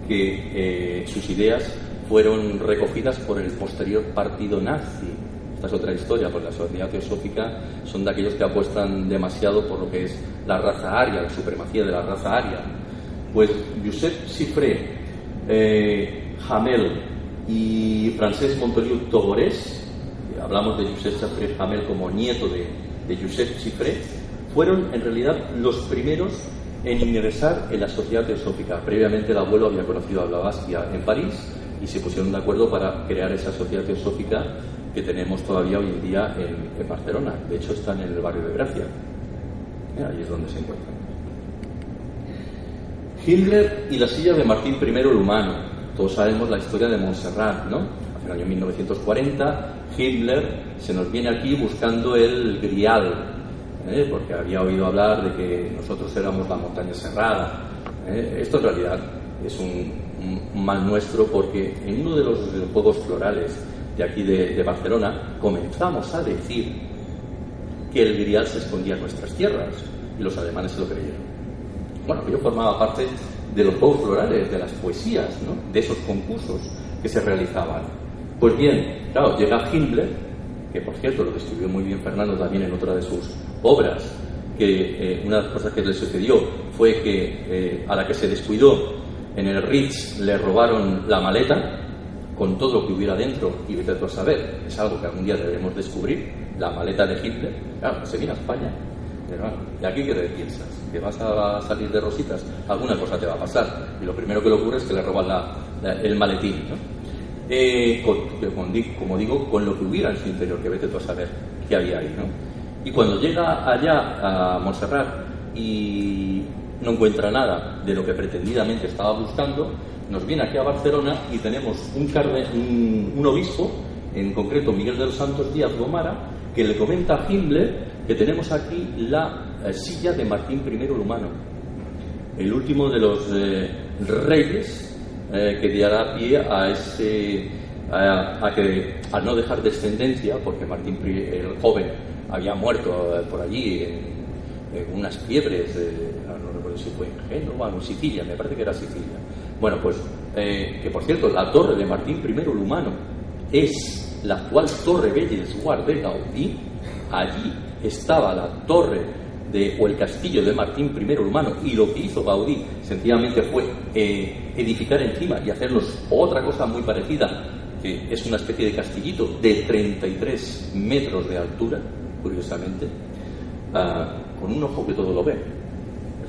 que sus ideas fueron recogidas por el posterior partido nazi. Esta es otra historia, porque la sociedad teosófica son de aquellos que apuestan demasiado por lo que es la raza aria, la supremacía de la raza aria pues Josep Cifré, eh, Hamel y Francesc Montoliu Togorés, hablamos de Josep Cifré Hamel como nieto de, de Josep fueron en realidad los primeros en ingresar en la sociedad teosófica. Previamente el abuelo había conocido a Blavatsky en París y se pusieron de acuerdo para crear esa sociedad teosófica que tenemos todavía hoy en día en, en Barcelona. De hecho, están en el barrio de Gracia. Ahí es donde se encuentran. Hitler y la silla de Martín I el humano. Todos sabemos la historia de Montserrat, ¿no? En el año 1940, Hitler se nos viene aquí buscando el grial, ¿eh? porque había oído hablar de que nosotros éramos la montaña cerrada. ¿eh? Esto en realidad es un, mal nuestro porque en uno de los Juegos Florales de aquí de, Barcelona comenzamos a decir que el grial se escondía en nuestras tierras y los alemanes se lo creyeron. Bueno, yo formaba parte de los juegos florales, de las poesías, de esos concursos que se realizaban. Pues bien, claro, llega Himmler, que por cierto lo describió muy bien Fernando también en otra de sus obras, que eh, una de las cosas que le sucedió fue que eh, a la que se descuidó en el Ritz le robaron la maleta con todo lo que hubiera dentro y vete a saber, es algo que algún día deberemos descubrir, la maleta de Hitler, claro, se viene a España ¿y aquí qué te piensas? ¿Que vas a salir de rositas? Alguna cosa te va a pasar. Y lo primero que le ocurre es que le roban el maletín, ¿no? Eh, como digo, con lo que hubiera en su interior, que vete tú a saber qué había ahí. Y cuando llega allá a Montserrat y no encuentra nada de lo que pretendidamente estaba buscando, nos viene aquí a Barcelona y tenemos un, un obispo, en concreto Miguel de los Santos Díaz Gomara, que le comenta a Himmler que tenemos aquí la eh, silla de Martín I el Humano, el último de los eh, reyes eh, que dará pie a ese a, no dejar descendencia, porque Martín el joven había muerto por allí en, unas fiebres, no recuerdo si fue en Génova o en Sicilia, me parece que era Sicilia. Bueno, pues que por cierto, la torre de Martín I el es la actual Torre Bellesguard de Gaudí, allí estaba la torre de, o el castillo de Martín I el y lo que hizo Gaudí sencillamente fue eh, edificar encima y hacernos otra cosa muy parecida, que es una especie de castillito de 33 metros de altura, curiosamente, ah, con un ojo que todo lo ve.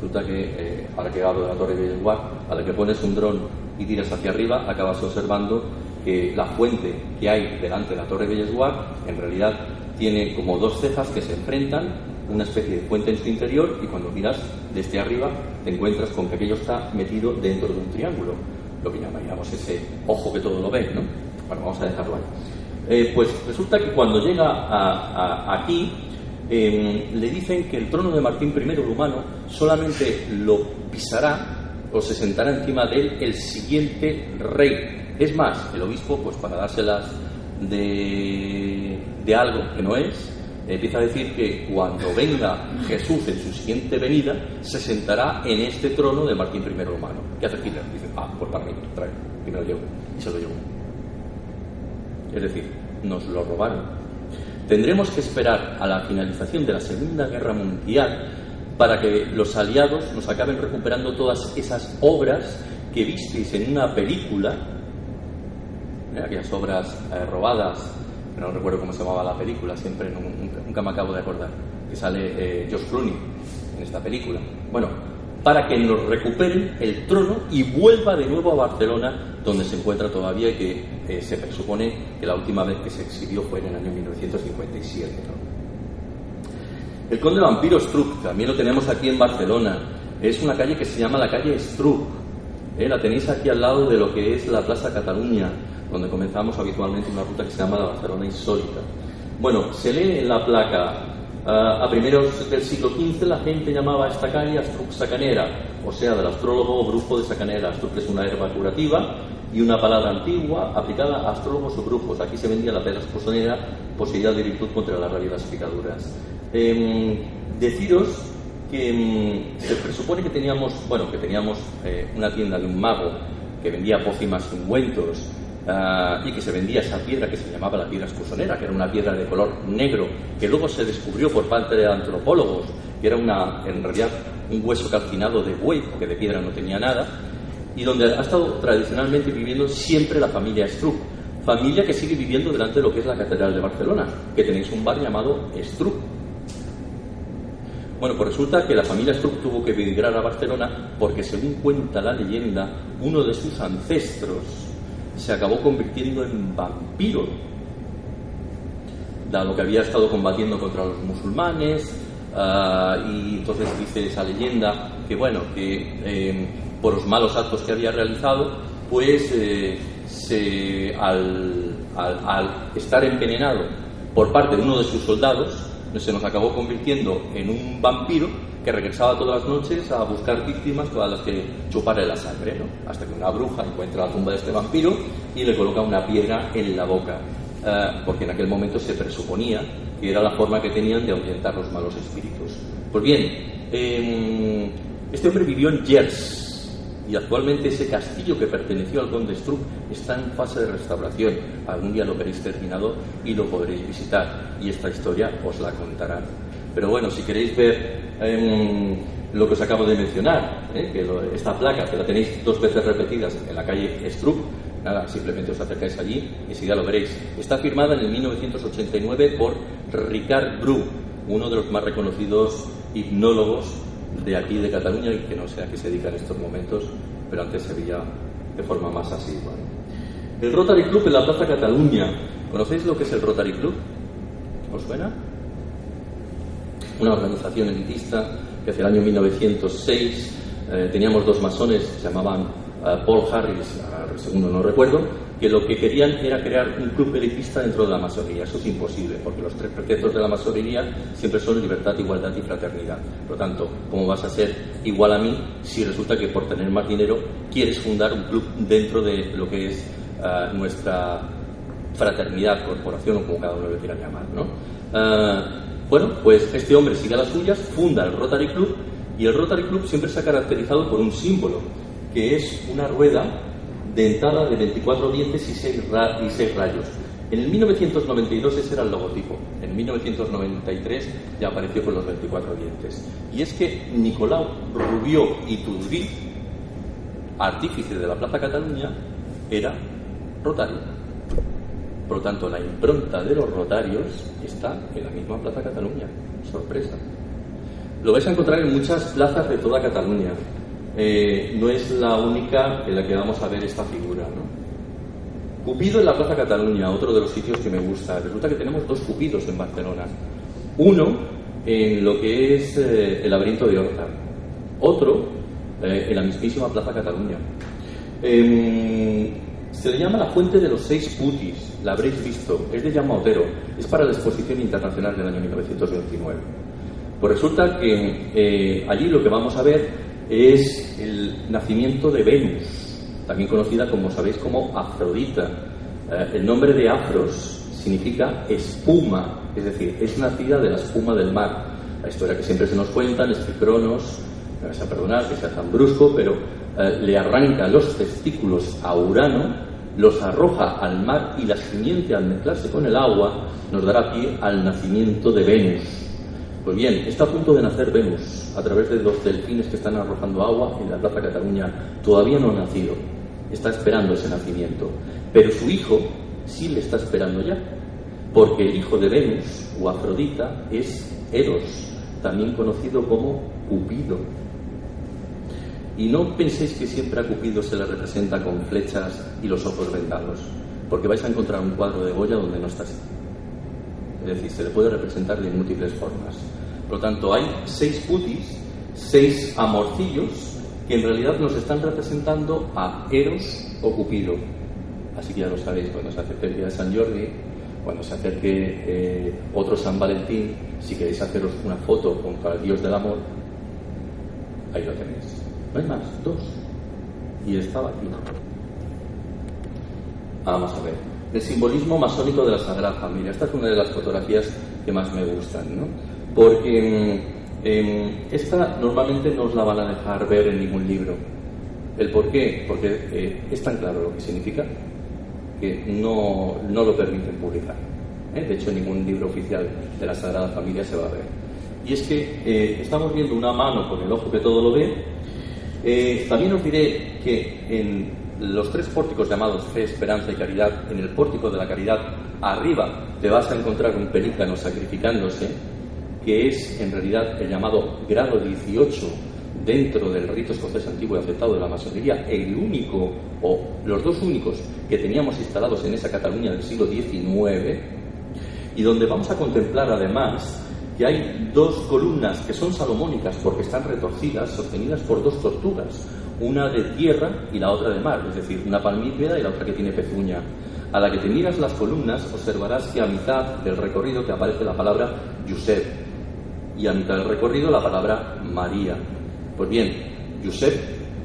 Resulta que eh, ahora que hablo de la torre de Guard, a la que pones un dron y tiras hacia arriba, acabas observando que la fuente que hay delante de la torre de Bellesguard en realidad tiene como dos cejas que se enfrentan, una especie de fuente en su interior y cuando miras desde arriba te encuentras con que aquello está metido dentro de un triángulo, lo que llamaríamos ese ojo que todo lo ve, ¿no? Bueno, vamos a dejarlo ahí. Eh, pues resulta que cuando llega aquí em, le dicen que el trono de Martín I el humano solamente lo pisará o se sentará encima de él el siguiente rey. Es más, el obispo, pues para dárselas de, algo que no es, empieza a decir que cuando venga Jesús en su siguiente venida, se sentará en este trono de Martín I Romano. ¿Qué hace Hitler? Dice, ah, pues para mí, trae, me lo llevo. Y se lo llevo. Es decir, nos lo robaron. Tendremos que esperar a la finalización de la Segunda Guerra Mundial para que los aliados nos acaben recuperando todas esas obras que visteis en una película, ¿eh? aquellas obras eh, robadas no recuerdo cómo se llamaba la película, siempre nunca, me acabo de acordar, que sale eh, Josh Clooney en esta película. Bueno, para que nos recuperen el trono y vuelva de nuevo a Barcelona, donde se encuentra todavía y que se presupone que la última vez que se exhibió fue en el año 1957. El Conde Vampiro Struck, también lo tenemos aquí en Barcelona. Es una calle que se llama la calle Struck. Eh, la tenéis aquí al lado de lo que es la Plaza Cataluña donde comenzamos habitualmente una ruta que se llama la Barcelona Insólita. Bueno, se lee en la placa, ah, a primeros del siglo XV la gente llamaba a esta calle Astruc Sacanera, o sea, del astrólogo o brujo de Sacanera. Astruc es una herba curativa y una palabra antigua aplicada a astrólogos o brujos. Aquí se vendía la pedra esposonera, poseída de virtud contra la rabia las picaduras. Em, deciros que em, se presupone que teníamos, bueno, que teníamos eh, una tienda de un mago que vendía pócimas y ungüentos Ah, y que se vendía esa piedra que se llamaba la piedra escusonera, que era una piedra de color negro, que luego se descubrió por parte de antropólogos, que era una, en realidad un hueso calcinado de buey, porque de piedra no tenía nada, y donde ha estado tradicionalmente viviendo siempre la familia Struck, familia que sigue viviendo delante de lo que es la Catedral de Barcelona, que tenéis un bar llamado Struck. Bueno, pues resulta que la familia Struck tuvo que emigrar a Barcelona porque, según cuenta la leyenda, uno de sus ancestros, se acabó convirtiendo en vampiro, dado que había estado combatiendo contra los musulmanes, ah, y entonces dice esa leyenda que, bueno, que em, por los malos actos que había realizado, pues eh, se, al estar envenenado por parte de uno de sus soldados, se nos acabó convirtiendo en un vampiro que regresaba todas las noches a buscar víctimas todas las que chuparle la sangre, hasta que una bruja encuentra la tumba de este vampiro y le coloca una piedra en la boca, eh, porque en aquel momento se presuponía que era la forma que tenían de ahuyentar los malos espíritus. Pues bien, em, este hombre vivió en Gers, y actualmente ese castillo que perteneció al conde Struck está en fase de restauración. Algún día lo veréis terminado y lo podréis visitar y esta historia os la contarán. Pero bueno, si queréis ver em, lo que os acabo de mencionar, ¿eh? que esta placa, que la tenéis dos veces repetidas en la calle Struck, nada, simplemente os acercáis allí y si ya lo veréis. Está firmada en el 1989 por Ricard Bru, uno de los más reconocidos hipnólogos de aquí de Cataluña y que no sé a qué se dedica en estos momentos, pero antes se veía de forma más así. El Rotary Club en la Plaza Cataluña. ¿Conocéis lo que es el Rotary Club? ¿Os suena? Una organización elitista que hacia el año 1906 eh, teníamos dos masones, se llamaban eh, Paul Harris, segundo no recuerdo, que lo que querían era crear un club elitista dentro de la masonería. Eso es imposible, porque los tres preceptos de la masonería siempre son libertad, igualdad y fraternidad. Por lo tanto, ¿cómo vas a ser igual a mí si resulta que por tener más dinero quieres fundar un club dentro de lo que es ah, nuestra fraternidad, corporación o como cada uno lo quiera llamar? ¿no? Ah, bueno, pues este hombre sigue a las suyas, funda el Rotary Club y el Rotary Club siempre se ha caracterizado por un símbolo, que es una rueda dentada de 24 dientes y 6, rayos. En el 1992 ese era el logotipo. En 1993 ya apareció con los 24 dientes. Y es que Nicolau Rubió Tudrí, artífice de la Plaza Cataluña, era rotario. Por lo tanto, la impronta de los rotarios está en la misma Plaza Cataluña. Sorpresa. Lo vais a encontrar en muchas plazas de toda Cataluña. Eh, no es la única en la que vamos a ver esta figura. Cupido en la Plaza Cataluña, otro de los sitios que me gusta. Resulta que tenemos dos Cupidos en Barcelona. Uno en lo que es eh, el laberinto de Horta. Otro eh, en la mismísima Plaza Cataluña. Em, se le llama la Fuente de los Seis Putis, la habréis visto, es de Llama Otero, es para la Exposición Internacional del año 1929. Pues resulta que allí lo que vamos a ver es el nacimiento de Venus, también conocida como sabéis como Afrodita. Eh, el nombre de Afros significa espuma, es decir, es nacida de la espuma del mar. La historia que siempre se nos cuentan es que Cronos, me vas a perdonar que sea tan brusco, pero eh, le arranca los testículos a Urano, los arroja al mar y la simiente al mezclarse con el agua nos dará pie al nacimiento de Venus. Pues bien, está a punto de nacer Venus a través de dos delfines que están arrojando agua en la Plaza Cataluña. Todavía no ha nacido, está esperando ese nacimiento. Pero su hijo sí le está esperando ya, porque el hijo de Venus o Afrodita es Eros, también conocido como Cupido. Y no penséis que siempre a Cupido se le representa con flechas y los ojos vendados, porque vais a encontrar un cuadro de Goya donde no está así. Es decir, se le puede representar de múltiples formas. Por lo tanto, hay seis putis, seis amorcillos, que en realidad nos están representando a Eros o Cupido. Así que ya lo sabéis, cuando se acerque el día de San Jordi, cuando se acerque eh, otro San Valentín, si queréis haceros una foto con el Dios del amor, ahí lo tenéis. No hay más, dos. Y estaba aquí. Vamos a ver. El simbolismo masónico de la Sagrada Familia. Esta es una de las fotografías que más me gustan, ¿no? Porque esta normalmente no os la van a dejar ver en ningún libro. ¿El por qué? Porque eh, es tan claro lo que significa que no, no lo permiten publicar. ¿eh? De hecho, ningún libro oficial de la Sagrada Familia se va a ver. Y es que eh, estamos viendo una mano con el ojo que todo lo ve. también os diré que en los tres pórticos llamados fe, esperanza y caridad, en el pórtico de la caridad, arriba te vas a encontrar un pelícano sacrificándose, que es en realidad el llamado grado 18 dentro del rito escocés antiguo y aceptado de la masonería, el único o los dos únicos que teníamos instalados en esa Cataluña del siglo XIX, y donde vamos a contemplar además que hay dos columnas que son salomónicas porque están retorcidas, sostenidas por dos tortugas, una de tierra y la otra de mar, es decir, una palmípeda y la otra que tiene pezuña. A la que te miras las columnas observarás que a mitad del recorrido te aparece la palabra Josep y a mitad del recorrido la palabra María. Pues bien, Josep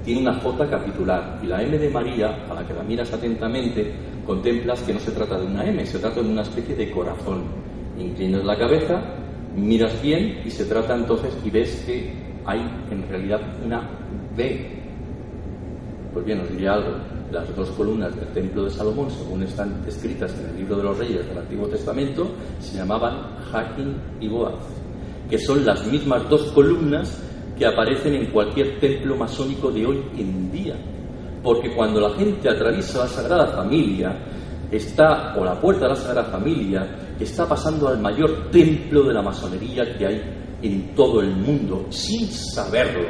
tiene una J capitular y la M de María, a la que la miras atentamente, contemplas que no se trata de una M, se trata de una especie de corazón. Inclinas la cabeza, miras bien y se trata entonces y ves que hay en realidad una B pues bien, os diría algo. Las dos columnas del Templo de Salomón, según están escritas en el libro de los Reyes del Antiguo Testamento, se llamaban Jaquín y Boaz, que son las mismas dos columnas que aparecen en cualquier templo masónico de hoy en día. Porque cuando la gente atraviesa la Sagrada Familia, está, o la puerta de la Sagrada Familia, está pasando al mayor templo de la masonería que hay en todo el mundo, sin saberlo.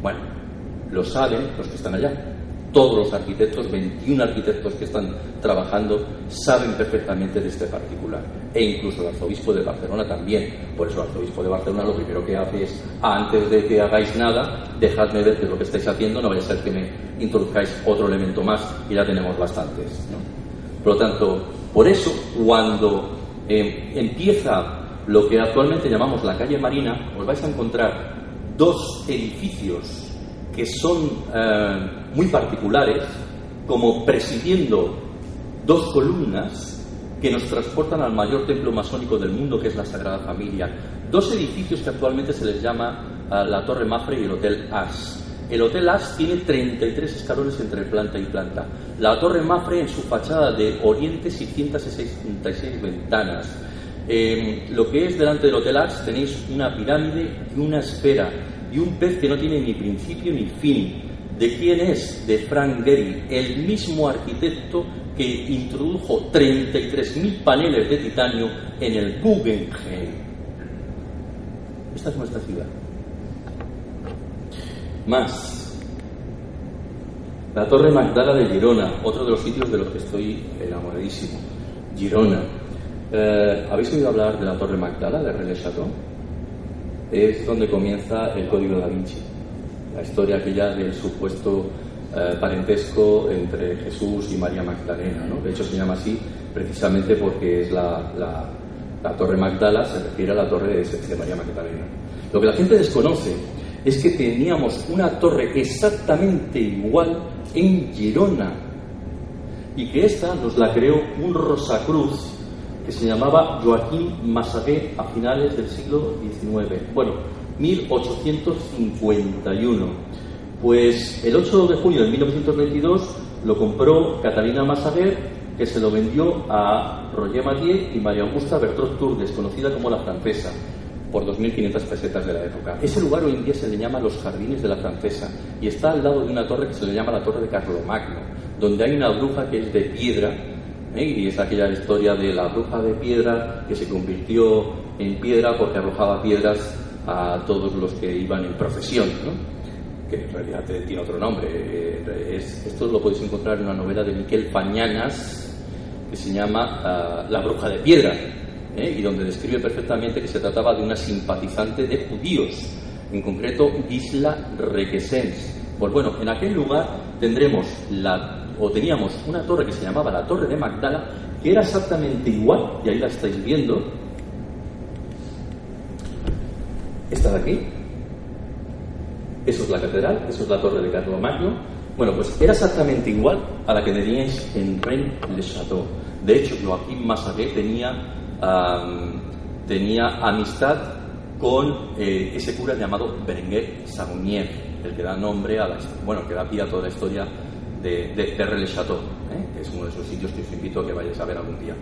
Bueno, lo saben los que están allá, todos los arquitectos, 21 arquitectos que están trabajando, saben perfectamente de este particular. E incluso el arzobispo de Barcelona también. Por eso el arzobispo de Barcelona lo primero que hace es, antes de que hagáis nada, dejadme ver de lo que estáis haciendo, no vaya a ser que me introduzcáis otro elemento más y ya tenemos bastantes. Por lo tanto, por eso, cuando eh, empieza lo que actualmente llamamos la calle Marina, os vais a encontrar dos edificios que son eh, muy particulares, como presidiendo dos columnas que nos transportan al mayor templo masónico del mundo, que es la Sagrada Familia. Dos edificios que actualmente se les llama eh, la Torre Mafre y el Hotel As. El Hotel As tiene 33 escalones entre planta y planta. La Torre Mafre en su fachada de oriente 666 ventanas. Eh, lo que es delante del Hotel As tenéis una pirámide y una esfera y un pez que no tiene ni principio ni fin. ¿De quién es? De Frank Gehry, el mismo arquitecto que introdujo 33.000 paneles de titanio en el Guggenheim. Esta es nuestra ciudad. Más. La Torre Magdala de Girona, otro de los sitios de los que estoy enamoradísimo. Girona. Eh, ¿Habéis oído hablar de la Torre Magdala de René Chateau? Es donde comienza el Código da Vinci, la historia aquella del supuesto eh, parentesco entre Jesús y María Magdalena. ¿no? De hecho, se llama así precisamente porque es la, la, Torre Magdala, se refiere a la torre de, María Magdalena. Lo que la gente desconoce es que teníamos una torre exactamente igual en Girona y que esta nos la creó un Rosacruz que se llamaba Joaquín Massaguet a finales del siglo XIX. Bueno, 1851. Pues el 8 de junio de 1922 lo compró Catalina Massaguer, que se lo vendió a Roger Mathieu y María Augusta Bertrand Tour, desconocida como la francesa, por 2.500 pesetas de la época. Ese lugar hoy en día se le llama los Jardines de la Francesa y está al lado de una torre que se le llama la Torre de Carlomagno, donde hay una bruja que es de piedra. Y es aquella historia de la bruja de piedra que se convirtió en piedra porque arrojaba piedras a todos los que iban en procesión. ¿no? que en realidad tiene otro nombre. Eh, esto lo podéis encontrar en una novela de Miquel Fañanas que se llama ah, La bruja de piedra, ¿eh? y donde describe perfectamente que se trataba de una simpatizante de judíos, en concreto Gisla Requesens. Pues bueno, en aquel lugar tendremos la, o teníamos una torre que se llamaba la Torre de Magdala, que era exactamente igual, y ahí la estáis viendo. Esta de aquí, eso es la catedral, eso es la torre de Carlomagno. Bueno, pues era exactamente igual a la que teníais en Rennes-le-Château. De hecho, Joaquín Massaguet tenía, tenía amistad con eh, ese cura llamado Berenguer Saunier, el que da nombre a la bueno, que da pie a toda la historia de, de, de Rennes-le-Château, ¿eh? que es uno de esos sitios que os invito a que vayáis a ver algún día.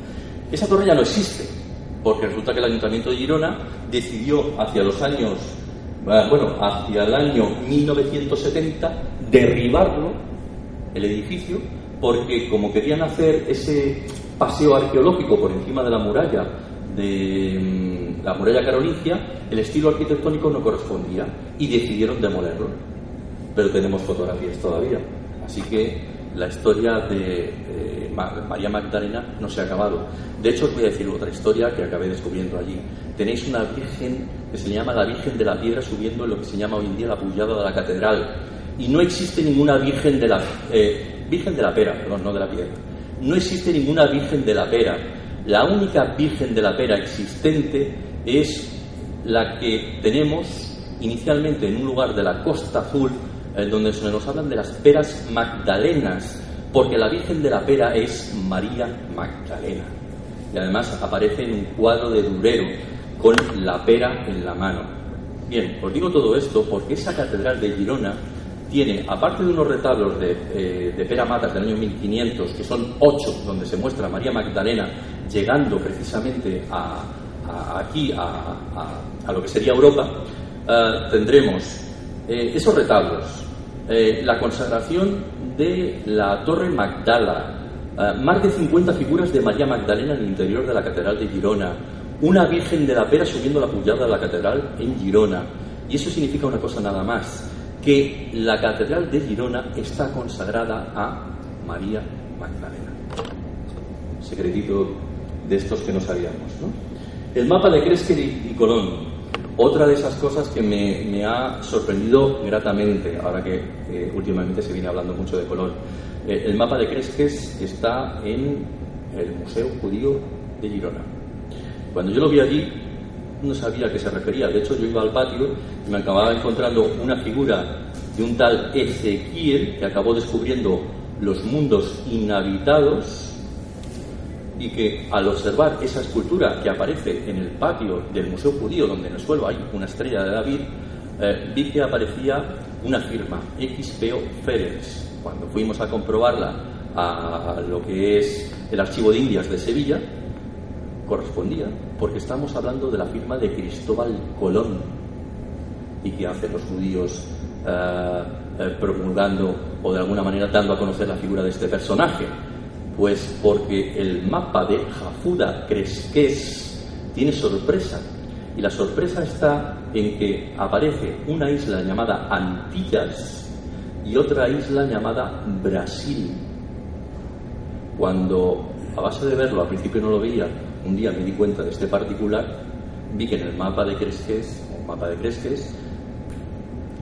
Esa torre ya no existe, porque resulta que el Ayuntamiento de Girona decidió hacia los años bueno, hacia el año 1970, derribarlo, el edificio, porque como querían hacer ese paseo arqueológico por encima de la muralla, de mm, la muralla carolingia, el estilo arquitectónico no correspondía y decidieron demolerlo. Pero tenemos fotografías todavía. Así que la historia de María Magdalena no se ha acabado. De hecho, os voy a decir otra historia que acabé descubriendo allí. Tenéis una virgen que se llama la Virgen de la Piedra subiendo en lo que se llama hoy en día la pullada de la catedral. Y no existe ninguna Virgen de la... Eh, virgen de la Pera, perdón, no de la Piedra. No existe ninguna Virgen de la Pera. La única Virgen de la Pera existente es la que tenemos inicialmente en un lugar de la Costa Azul, eh, donde se nos hablan de las peras magdalenas, porque la Virgen de la Pera es María Magdalena. Y además aparece en un cuadro de Durero con la pera en la mano. Bien, os digo todo esto porque esa catedral de Girona tiene, aparte de unos retablos de, eh, de Pera Matas del año 1500, que son ocho, donde se muestra María Magdalena llegando precisamente a, aquí, a, lo que sería Europa, eh, tendremos eh, esos retablos, la consagración de la Torre Magdala, más de 50 figuras de María Magdalena en el interior de la Catedral de Girona, una Virgen de la Pera subiendo la pullada de la Catedral en Girona. Y eso significa una cosa nada más, que la Catedral de Girona está consagrada a María Magdalena. Secretito de estos que no sabíamos. ¿no? El mapa de Cresque y Colón. Otra de esas cosas que me, ha sorprendido gratamente, ahora que eh, últimamente se viene hablando mucho de Colón. Eh, el mapa de Cresques está en el Museo Judío de Girona. Cuando yo lo vi allí, no sabía a qué se refería. De hecho, yo iba al patio y me acababa encontrando una figura de un tal Ezequiel que acabó descubriendo los mundos inhabitados y que al observar esa escultura que aparece en el patio del Museo Judío, donde en el suelo hay una estrella de David, eh, vi que aparecía una firma, XPO Férez. Cuando fuimos a comprobarla a lo que es el Archivo de Indias de Sevilla, correspondía, porque estamos hablando de la firma de Cristóbal Colón. ¿Y qué hacen los judíos eh, eh, promulgando o de alguna manera dando a conocer la figura de este personaje? Pues porque el mapa de Jafuda Cresques tiene sorpresa. Y la sorpresa está en que aparece una isla llamada Antillas y otra isla llamada Brasil. Cuando a base de verlo, al principio no lo veía, un día me di cuenta de este particular, vi que en el mapa de Cresques, o mapa de Cresques,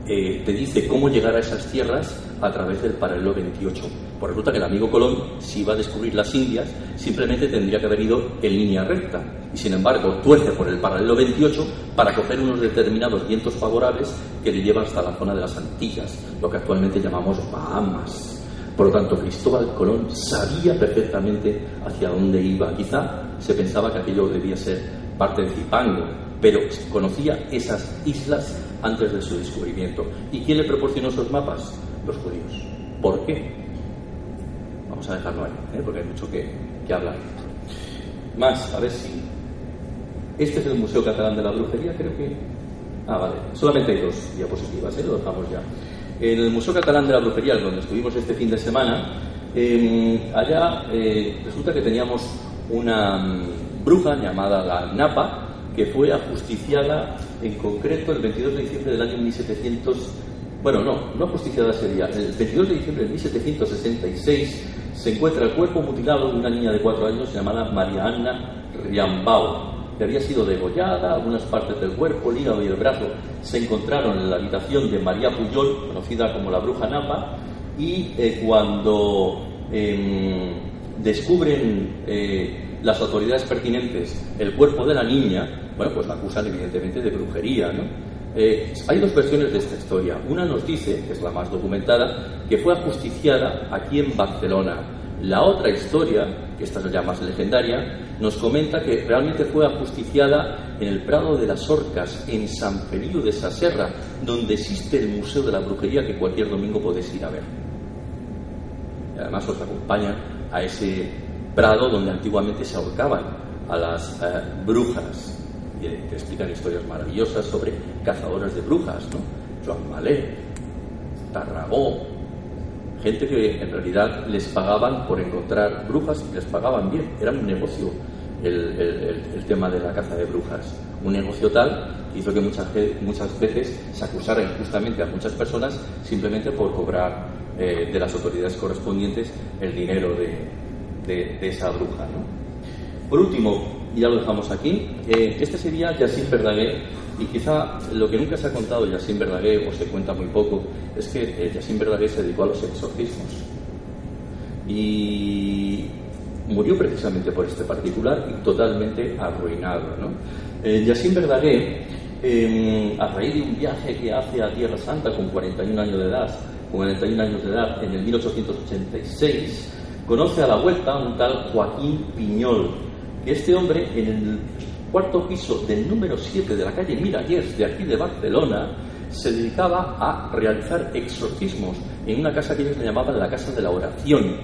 eh, te dice cómo llegar a esas tierras a través del paralelo 28. Pues resulta que el amigo Colón, si iba a descubrir las Indias, simplemente tendría que haber ido en línea recta. Y sin embargo, tuerce por el paralelo 28 para coger unos determinados vientos favorables que le llevan hasta la zona de las Antillas, lo que actualmente llamamos Bahamas. Por lo tanto, Cristóbal Colón sabía perfectamente hacia dónde iba. Quizá se pensaba que aquello debía ser parte de Zipango, pero conocía esas islas antes de su descubrimiento. ¿Y quién le proporcionó esos mapas? Los judíos. ¿Por qué? Vamos a dejarlo ahí, ¿eh? porque hay mucho que, que hablar. Más, a ver si. Este es el Museo Catalán de la Brujería, creo que. Ah, vale. Solamente hay dos diapositivas, ¿eh? lo dejamos ya. En el Museo Catalán de la Brujería, donde estuvimos este fin de semana, allá eh, resulta que teníamos una mm, bruja llamada la Napa, que fue ajusticiada en concreto el 22 de diciembre del año 1700. Bueno, no, no ajusticiada sería. El 22 de diciembre de 1766 se encuentra el cuerpo mutilado de una niña de cuatro años llamada María Anna Riambao, que había sido degollada, algunas partes del cuerpo, el hígado y el brazo se encontraron en la habitación de María Puyol, conocida como la bruja Napa, y eh, cuando em, descubren eh, las autoridades pertinentes el cuerpo de la niña, bueno, pues la acusan evidentemente de brujería, ¿no? Eh, hay dos versiones de esta historia. Una nos dice, que es la más documentada, que fue ajusticiada aquí en Barcelona. La otra historia, que esta es ya más legendaria, nos comenta que realmente fue ajusticiada en el Prado de las Orcas, en San Feliu de Saserra, donde existe el Museo de la Brujería que cualquier domingo podéis ir a ver. Y además os acompañan a ese prado donde antiguamente se ahorcaban a las eh, brujas te explican historias maravillosas sobre cazadoras de brujas, ¿no? Joan Malé, Tarragó, gente que en realidad les pagaban por encontrar brujas y les pagaban bien, era un negocio el, tema de la caza de brujas, un negocio tal que hizo que muchas, muchas veces se acusara injustamente a muchas personas simplemente por cobrar eh, de las autoridades correspondientes el dinero de, de esa bruja. ¿no? Por último, y ya lo dejamos aquí. Eh, este sería Yacine Verdaguer, y quizá lo que nunca se ha contado Yacine Verdaguer, o se cuenta muy poco, es que eh, Yacine Verdaguer se dedicó a los exorcismos. Y murió precisamente por este particular y totalmente arruinado. ¿no? Eh, Yacine Verdaguer, em, a raíz de un viaje que hace a Tierra Santa con 41 años de edad, con 41 años de edad en el 1886, conoce a la vuelta a un tal Joaquín Piñol, este hombre, en el cuarto piso del número 7 de la calle Miralles, de aquí de Barcelona, se dedicaba a realizar exorcismos en una casa que ellos le llamaban la Casa de la Oración.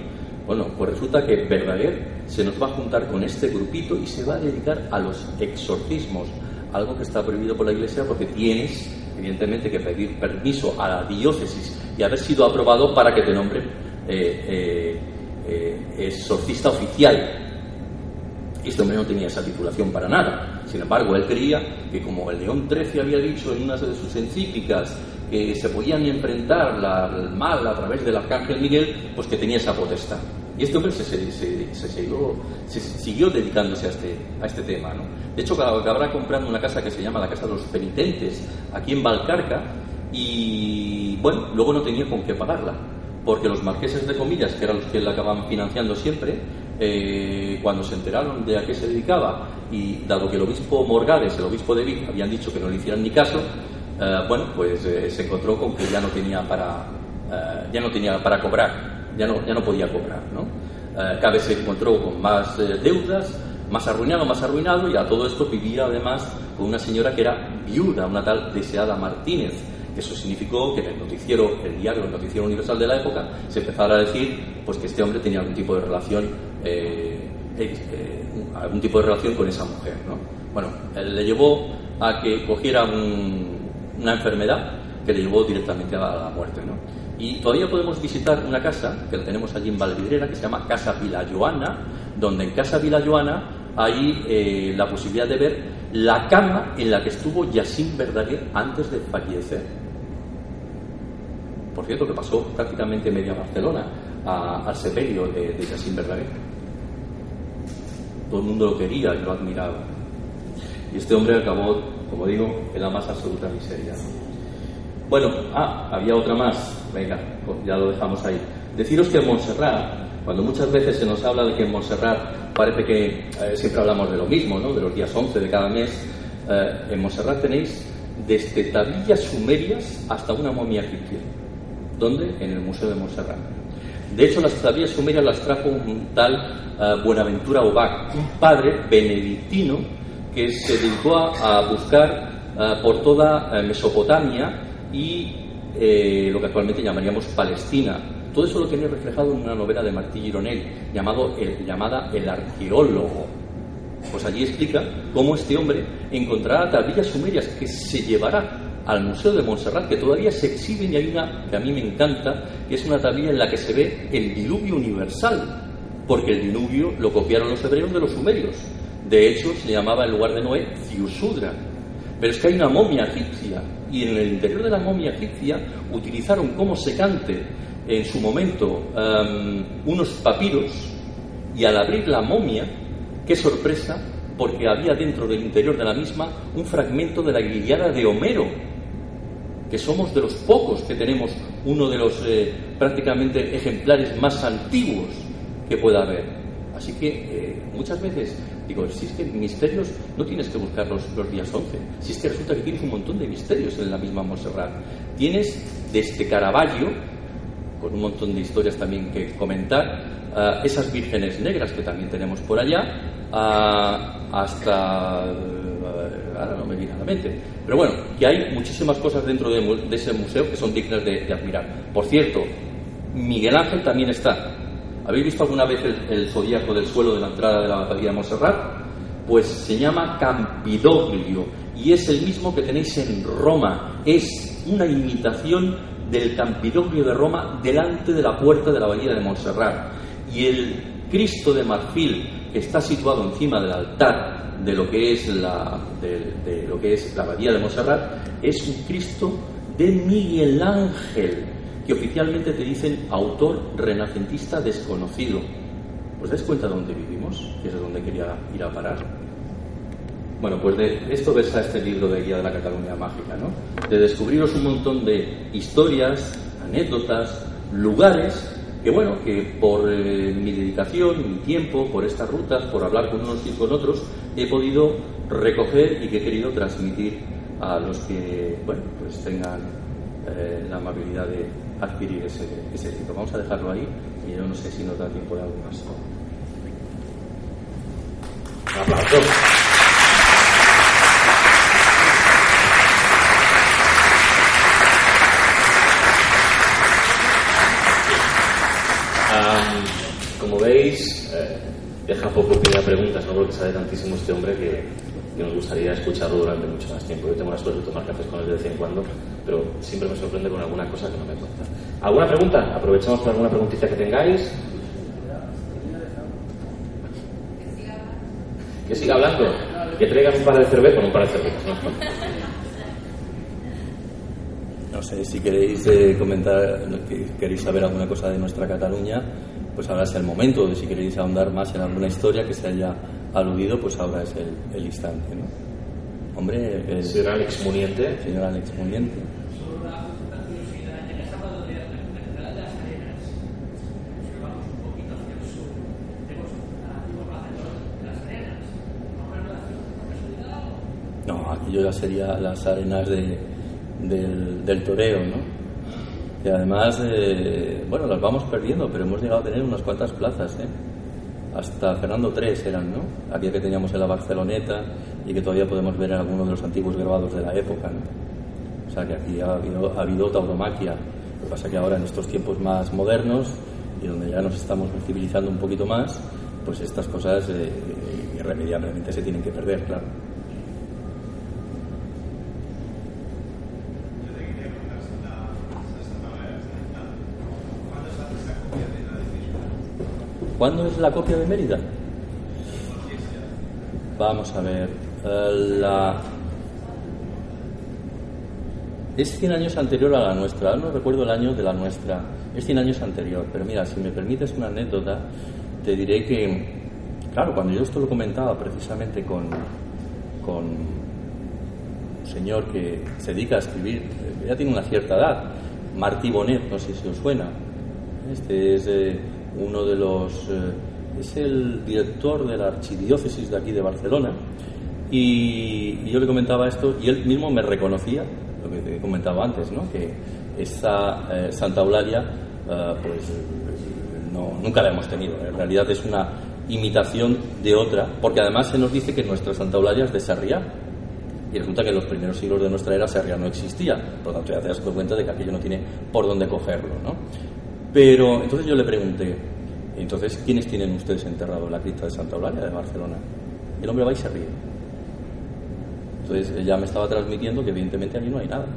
Bueno, pues resulta que Verdaguer se nos va a juntar con este grupito y se va a dedicar a los exorcismos, algo que está prohibido por la Iglesia porque tienes, evidentemente, que pedir permiso a la diócesis y haber sido aprobado para que te nombren eh, eh, eh, exorcista oficial este hombre no tenía esa titulación para nada. Sin embargo, él creía que como el León XIII había dicho en una de sus encíclicas que se podían enfrentar al mal a través del arcángel Miguel, pues que tenía esa potestad. Y este hombre se, siguió, dedicándose a este, a este tema. ¿no? De hecho, acabará comprando una casa que se llama la Casa de los Penitentes, aquí en Valcarca, y bueno, luego no tenía con qué pagarla, porque los marqueses de comillas, que eran los que la acaban financiando siempre, eh, cuando se enteraron de a qué se dedicaba y dado que el obispo Morgades, el obispo de Vic, habían dicho que no le hicieran ni caso, eh, bueno, pues eh, se encontró con que ya no tenía para, ya no tenía para cobrar, ya no, ya no podía cobrar, ¿no? cada se encontró con más deudas, más arruinado, más arruinado, y a todo esto vivía además con una señora que era viuda, una tal deseada Martínez, eso significó que en el noticiero, el diario, el noticiero universal de la época, se empezara a decir pues, que este hombre tenía algún tipo de relación, eh, eh, algún tipo de relación con esa mujer. ¿no? Bueno, le llevó a que cogiera una enfermedad que le llevó directamente a la, muerte. ¿no? Y todavía podemos visitar una casa que tenemos allí en Valvidrera que se llama Casa Vila Joana, donde en Casa Vila Joana hay eh, la posibilidad de ver la cama en la que estuvo Yacine Verdaguer antes de fallecer por cierto, que pasó prácticamente media Barcelona al sepelio de, de Jacint. Todo el mundo lo quería y lo admiraba. Y este hombre acabó, como digo, en la más absoluta miseria. Bueno, ah, había otra más. Venga, pues ya lo dejamos ahí. Deciros que en Montserrat, cuando muchas veces se nos habla de que en Montserrat parece que eh, siempre hablamos de lo mismo, ¿no? de los días 11 de cada mes, eh, en Montserrat tenéis desde tablillas sumerias hasta una momia egipcia. ¿Dónde? En el Museo de Montserrat. De hecho, las tablillas sumerias las trajo un tal eh, Buenaventura Obac, un padre benedictino que se dedicó a, buscar eh, por toda Mesopotamia y lo que actualmente llamaríamos Palestina. Todo eso lo tenía reflejado en una novela de Martí Gironell llamado, llamada El arqueólogo. Pues allí explica cómo este hombre encontrará tablillas sumerias que se llevará al Museo de Montserrat, que todavía se exhiben y hay una que a mí me encanta, que es una tablilla en la que se ve el diluvio universal, porque el diluvio lo copiaron los hebreos de los sumerios. De hecho, se llamaba en lugar de Noé Ziusudra. Pero es que hay una momia egipcia, y en el interior de la momia egipcia utilizaron como secante en su momento um, unos papiros, y al abrir la momia, qué sorpresa, porque había dentro del interior de la misma un fragmento de la Iliada de Homero, que somos de los pocos que tenemos uno de los eh, prácticamente ejemplares más antiguos que pueda haber. Así que eh, muchas veces digo, si es que misterios no tienes que buscarlos los días 11, si es que resulta que tienes un montón de misterios en la misma Montserrat. Tienes desde Caravaggio, con un montón de historias también que comentar, esas vírgenes negras que también tenemos por allá, hasta ahora no me viene a la mente. Pero bueno, y hay muchísimas cosas dentro de, ese museo que son dignas de, admirar. Por cierto, Miguel Ángel también está. ¿Habéis visto alguna vez el, zodíaco del suelo de la entrada de la abadía de Montserrat? Pues se llama Campidoglio y es el mismo que tenéis en Roma. Es una imitación del Campidoglio de Roma delante de la puerta de la abadía de Montserrat. Y el Cristo de marfil que está situado encima del altar de lo que es la, de, lo que es la abadía de Montserrat es un Cristo de Miguel Ángel, que oficialmente te dicen autor renacentista desconocido. ¿Os dais cuenta de dónde vivimos? Que es de donde quería ir a parar. Bueno, pues de esto versa este libro de Guía de la Cataluña Mágica, ¿no? De descubriros un montón de historias, anécdotas, lugares que bueno, que por eh, mi dedicación, mi tiempo, por estas rutas, por hablar con unos y con otros, he podido recoger y que he querido transmitir a los que, bueno, pues tengan eh, la amabilidad de adquirir ese, ese. Vamos a dejarlo ahí y yo no sé si nos da tiempo de algo más. como veis, eh, deja poco que haya preguntas, ¿no? porque sabe tantísimo este hombre que, nos gustaría escucharlo durante mucho más tiempo. Yo tengo la suerte de tomar cafés con él de vez en cuando, pero siempre me sorprende con alguna cosa que no me cuenta. ¿Alguna pregunta? Aprovechamos por alguna preguntita que tengáis. Que siga hablando. Que traigan un par de cervezas, un par de cervezas. ¿no? sé si queréis eh, comentar, queréis saber alguna cosa de nuestra Cataluña, pues ahora es el momento, de si queréis ahondar más en alguna historia que se haya aludido, pues ahora es el, instante, ¿no? Hombre, el señor Alex Muniente. Señor Alex Muniente. No, aquello ya sería las arenas de, del, del toreo, ¿no? Y además, eh, bueno, las vamos perdiendo, pero hemos llegado a tener unas cuantas plazas, ¿eh? Hasta Fernando III eran, ¿no? Aquella que teníamos en la Barceloneta y que todavía podemos ver en algunos de los antiguos grabados de la época, ¿no? O sea que aquí ha habido, ha habido tauromaquia. Lo que pasa que ahora en estos tiempos más modernos y donde ya nos estamos civilizando un poquito más, pues estas cosas eh, irremediablemente se tienen que perder, claro. ¿Cuándo es la copia de Mérida? Vamos a ver. Eh. Es 100 años anterior a la nuestra. No recuerdo el año de la nuestra. Es 100 años anterior. Pero mira, si me permites una anécdota, te diré que, claro, cuando yo esto lo comentaba precisamente con, con un señor que se dedica a escribir, ya tiene una cierta edad, Martí Bonet, no sé si os suena. Este es. Eh, uno de los... Eh, es el director de la archidiócesis de aquí de Barcelona y, yo le comentaba esto y él mismo me reconocía, lo que te comentaba antes, ¿no? que esa eh, Santa Eulalia, eh, pues no, nunca la hemos tenido. En realidad es una imitación de otra, porque además se nos dice que nuestra Santa Eulalia es de Sarriá. Y resulta que en los primeros siglos de nuestra era Sarriá no existía. Por lo tanto, ya te das cuenta de que aquello no tiene por dónde cogerlo. ¿no? Pero entonces yo le pregunté, entonces, ¿quiénes tienen ustedes enterrado en la cripta de Santa Eulalia de Barcelona? El hombre va y se ríe. Entonces ella me estaba transmitiendo que evidentemente allí no hay nada.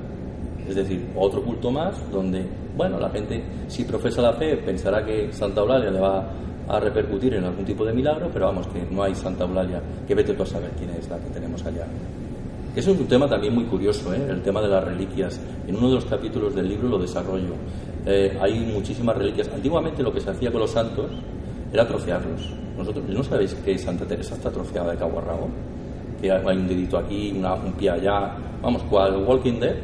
Es decir, otro culto más donde, bueno, la gente si profesa la fe pensará que Santa Eulalia le va a repercutir en algún tipo de milagro, pero vamos, que no hay Santa Eulalia, que vete tú a saber quién es la que tenemos allá. Eso es un tema también muy curioso, ¿eh? el tema de las reliquias. En uno de los capítulos del libro lo desarrollo. Eh, hay muchísimas reliquias. Antiguamente lo que se hacía con los santos era trocearlos. Nosotros, ¿No sabéis que Santa Teresa está troceada de cabo a rabo? Que hay un dedito aquí, un pie allá. Vamos, cual Walking Dead,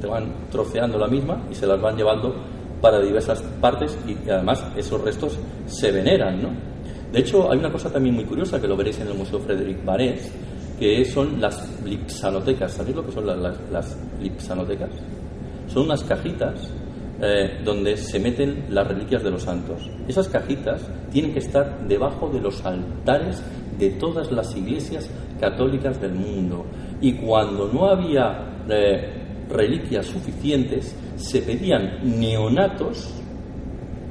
te van troceando la misma y se las van llevando para diversas partes y además esos restos se veneran, ¿no? De hecho, hay una cosa también muy curiosa que lo veréis en el Museo Frederic Barés, que son las lipsanotecas. ¿Sabéis lo que son las, las, lipsanotecas? Son unas cajitas eh, donde se meten las reliquias de los santos. Esas cajitas tienen que estar debajo de los altares de todas las iglesias católicas del mundo. Y cuando no había eh, reliquias suficientes, se pedían neonatos,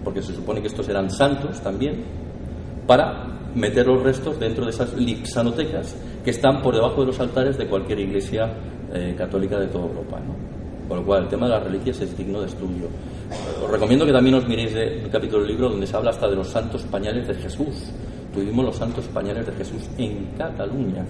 porque se supone que estos eran santos también, para meter los restos dentro de esas lipsanotecas que están por debajo de los altares de cualquier iglesia eh, católica de toda Europa. ¿no? Con lo cual, el tema de las reliquias es digno de estudio. Os recomiendo que también os miréis el capítulo del libro donde se habla hasta de los santos pañales de Jesús. Tuvimos los santos pañales de Jesús en Cataluña.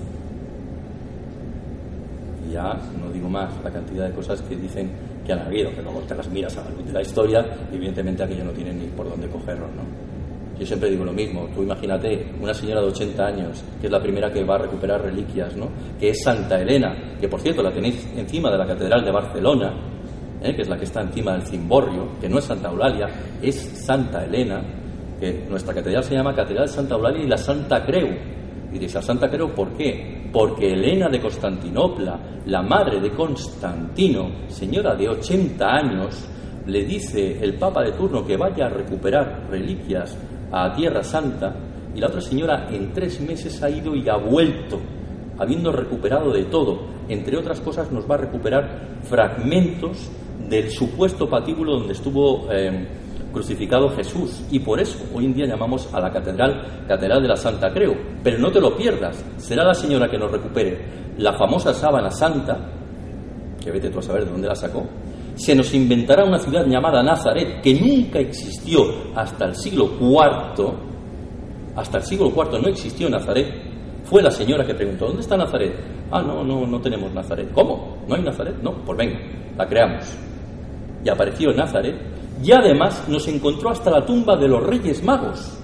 Ya no digo más la cantidad de cosas que dicen que han habido, que luego te las miras a la de la historia evidentemente aquello no tiene ni por dónde cogerlo. ¿no? Yo siempre digo lo mismo, tú imagínate una señora de 80 años, que es la primera que va a recuperar reliquias, ¿no? que es Santa Elena, que por cierto la tenéis encima de la Catedral de Barcelona, ¿eh? que es la que está encima del Cimborrio, que no es Santa Eulalia, es Santa Elena, que nuestra catedral se llama Catedral Santa Eulalia y la Santa Creu. Y dice, Santa Creu, ¿por qué? Porque Elena de Constantinopla, la madre de Constantino, señora de 80 años, le dice el Papa de turno que vaya a recuperar reliquias a Tierra Santa y la otra señora en tres meses ha ido y ha vuelto, habiendo recuperado de todo. Entre otras cosas nos va a recuperar fragmentos del supuesto patíbulo donde estuvo eh, crucificado Jesús. Y por eso hoy en día llamamos a la catedral Catedral de la Santa Creo. Pero no te lo pierdas, será la señora que nos recupere la famosa sábana santa, que vete tú a saber de dónde la sacó, se nos inventará una ciudad llamada Nazaret, que nunca existió hasta el siglo IV, hasta el siglo IV no existió Nazaret, fue la señora que preguntó, ¿dónde está Nazaret? Ah, no, no, no tenemos Nazaret. ¿Cómo? ¿No hay Nazaret? No, pues venga, la creamos. Y apareció Nazaret, y además nos encontró hasta la tumba de los Reyes Magos,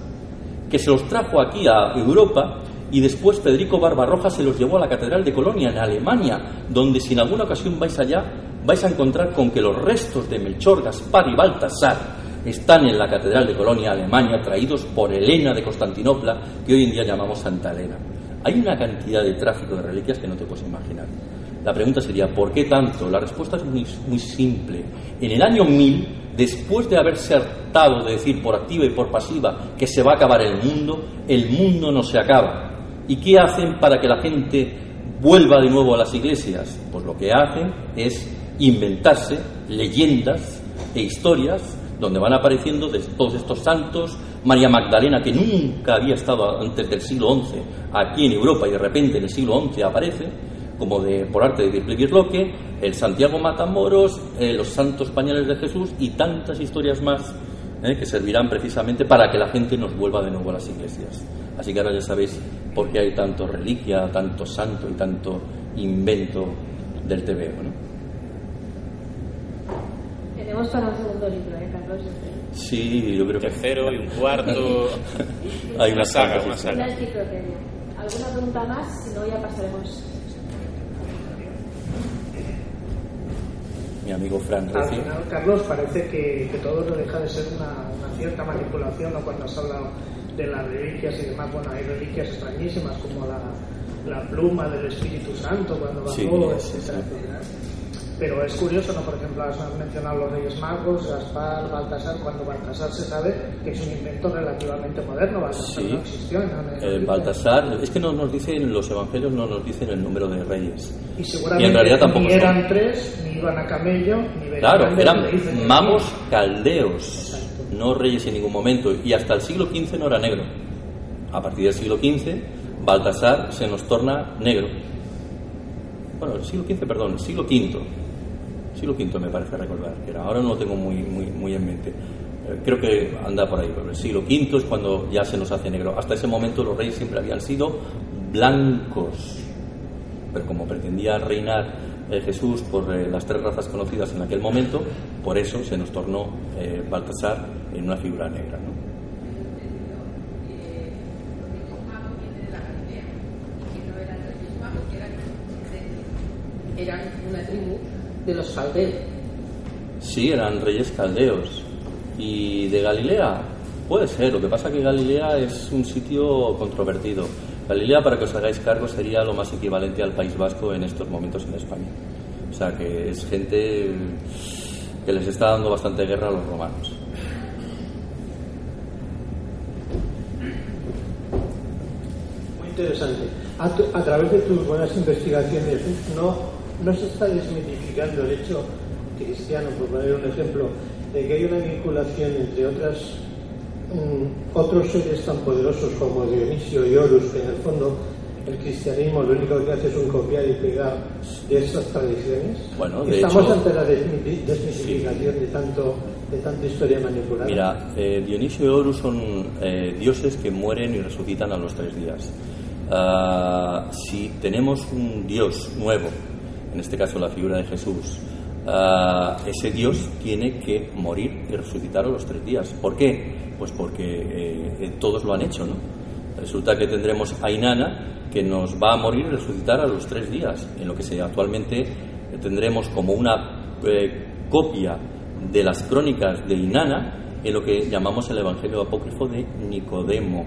que se los trajo aquí a Europa y después Federico Barbarroja se los llevó a la Catedral de Colonia en Alemania, donde si en alguna ocasión vais allá vais a encontrar con que los restos de Melchor, Gaspar y Baltasar están en la Catedral de Colonia, Alemania, traídos por Elena de Constantinopla, que hoy en día llamamos Santa Elena. Hay una cantidad de tráfico de reliquias que no te puedes imaginar. La pregunta sería, ¿por qué tanto? La respuesta es muy, simple. En el año 1000, después de haberse hartado de decir por activa y por pasiva que se va a acabar el mundo, el mundo no se acaba. ¿Y qué hacen para que la gente vuelva de nuevo a las iglesias? Pues lo que hacen es inventarse leyendas e historias donde van apareciendo todos estos santos, María Magdalena, que nunca había estado antes del siglo XI aquí en Europa y de repente en el siglo XI aparece, como de, por arte de Loque, el Santiago Matamoros, eh, los santos pañales de Jesús y tantas historias más eh, que servirán precisamente para que la gente nos vuelva de nuevo a las iglesias. Así que ahora ya sabéis por qué hay tanto reliquia, tanto santo y tanto invento del TVO. ¿no? Tenemos para un segundo libro, ¿eh, Carlos? Sí, yo creo que... Tercero y un cuarto... Hay una saga, una saga. ¿Alguna pregunta más? Si no, ya pasaremos... Mi amigo Fran Al final, Carlos, parece que, que, todo no deja de ser una, una cierta manipulación, ¿no? Cuando has hablado de las reliquias y demás, bueno, hay reliquias extrañísimas como la, la pluma del Espíritu Santo cuando bajó, sí, etcétera, sí. Pero es curioso, ¿no? Por ejemplo, has mencionado los Reyes Magos, Gaspar, Baltasar, cuando Baltasar se sabe que es un invento relativamente moderno, Baltasar Sí. no existió. ¿no? Eh, Baltasar, es que no nos dicen, los evangelios no nos dicen el número de reyes. Y seguramente Y en realidad tampoco ni son. eran tres, ni iban a camello, ni venían Claro, eran magos caldeos, Exacto. no reyes en ningún momento. Y hasta el siglo XV no era negro. A partir del siglo XV, Baltasar se nos torna negro. Bueno, el siglo XV, perdón, el siglo V. Siglo V me parece recordar que. Ahora no lo tengo muy, muy, en mente. Eh, Creo que anda por ahí. pero El siglo V es cuando ya se nos hace negro. Hasta ese momento los reyes siempre habían sido blancos. Pero como pretendía reinar eh, Jesús por eh, las tres razas conocidas en aquel momento, por eso se nos tornó Baltasar en una figura negra. ¿no? eran una tribu de los caldeos. Sí, eran reyes caldeos. ¿Y de Galilea? Puede ser, lo que pasa que Galilea es un sitio controvertido. Galilea, para que os hagáis cargo, sería lo más equivalente al País Vasco en estos momentos en España. O sea que es gente que les está dando bastante guerra a los romanos. Muy interesante. A, tu- a través de tus buenas investigaciones, ¿no, ¿no se está desmitificando el hecho cristiano, por poner un ejemplo, de que hay una vinculación entre otras mm, otros seres tan poderosos como Dionisio y Horus, que en el fondo el cristianismo lo único que hace es un copiar y pegar de esas tradiciones? Bueno, de Estamos hecho- ante la desmiti- desmitificación de, tanto, de tanta historia manipulada. Mira, eh, Dionisio y Horus son eh, dioses que mueren y resucitan a los tres días. Ah, si tenemos un dios nuevo, en este caso la figura de Jesús, ah, ese dios tiene que morir y resucitar a los tres días. ¿Por qué? Pues porque eh, eh, todos lo han hecho, ¿no? Resulta que tendremos a Inanna que nos va a morir y resucitar a los tres días, en lo que se, actualmente eh, tendremos como una eh, copia de las crónicas de Inanna en lo que llamamos el Evangelio apócrifo de Nicodemo.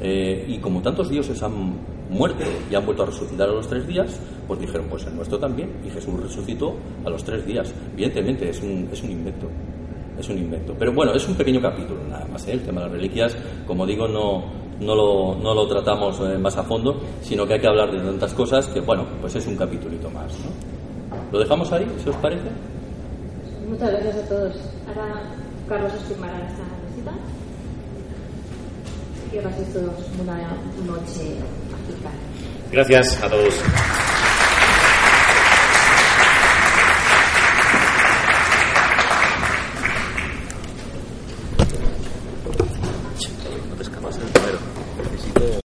Eh, y como tantos dioses han muerto y han vuelto a resucitar a los tres días, pues dijeron, pues el nuestro también. Y Jesús resucitó a los tres días. Evidentemente es un, es un invento. Es un invento. Pero bueno, es un pequeño capítulo nada más. ¿eh? El tema de las reliquias, como digo, no, no, lo, no lo tratamos eh, más a fondo, sino que hay que hablar de tantas cosas que, bueno, pues es un capítulito más. ¿no? ¿Lo dejamos ahí, si os parece? Muchas gracias a todos. Ahora Carlos os firmará esta visita. Y que paséis todos una noche. Gracias a todos.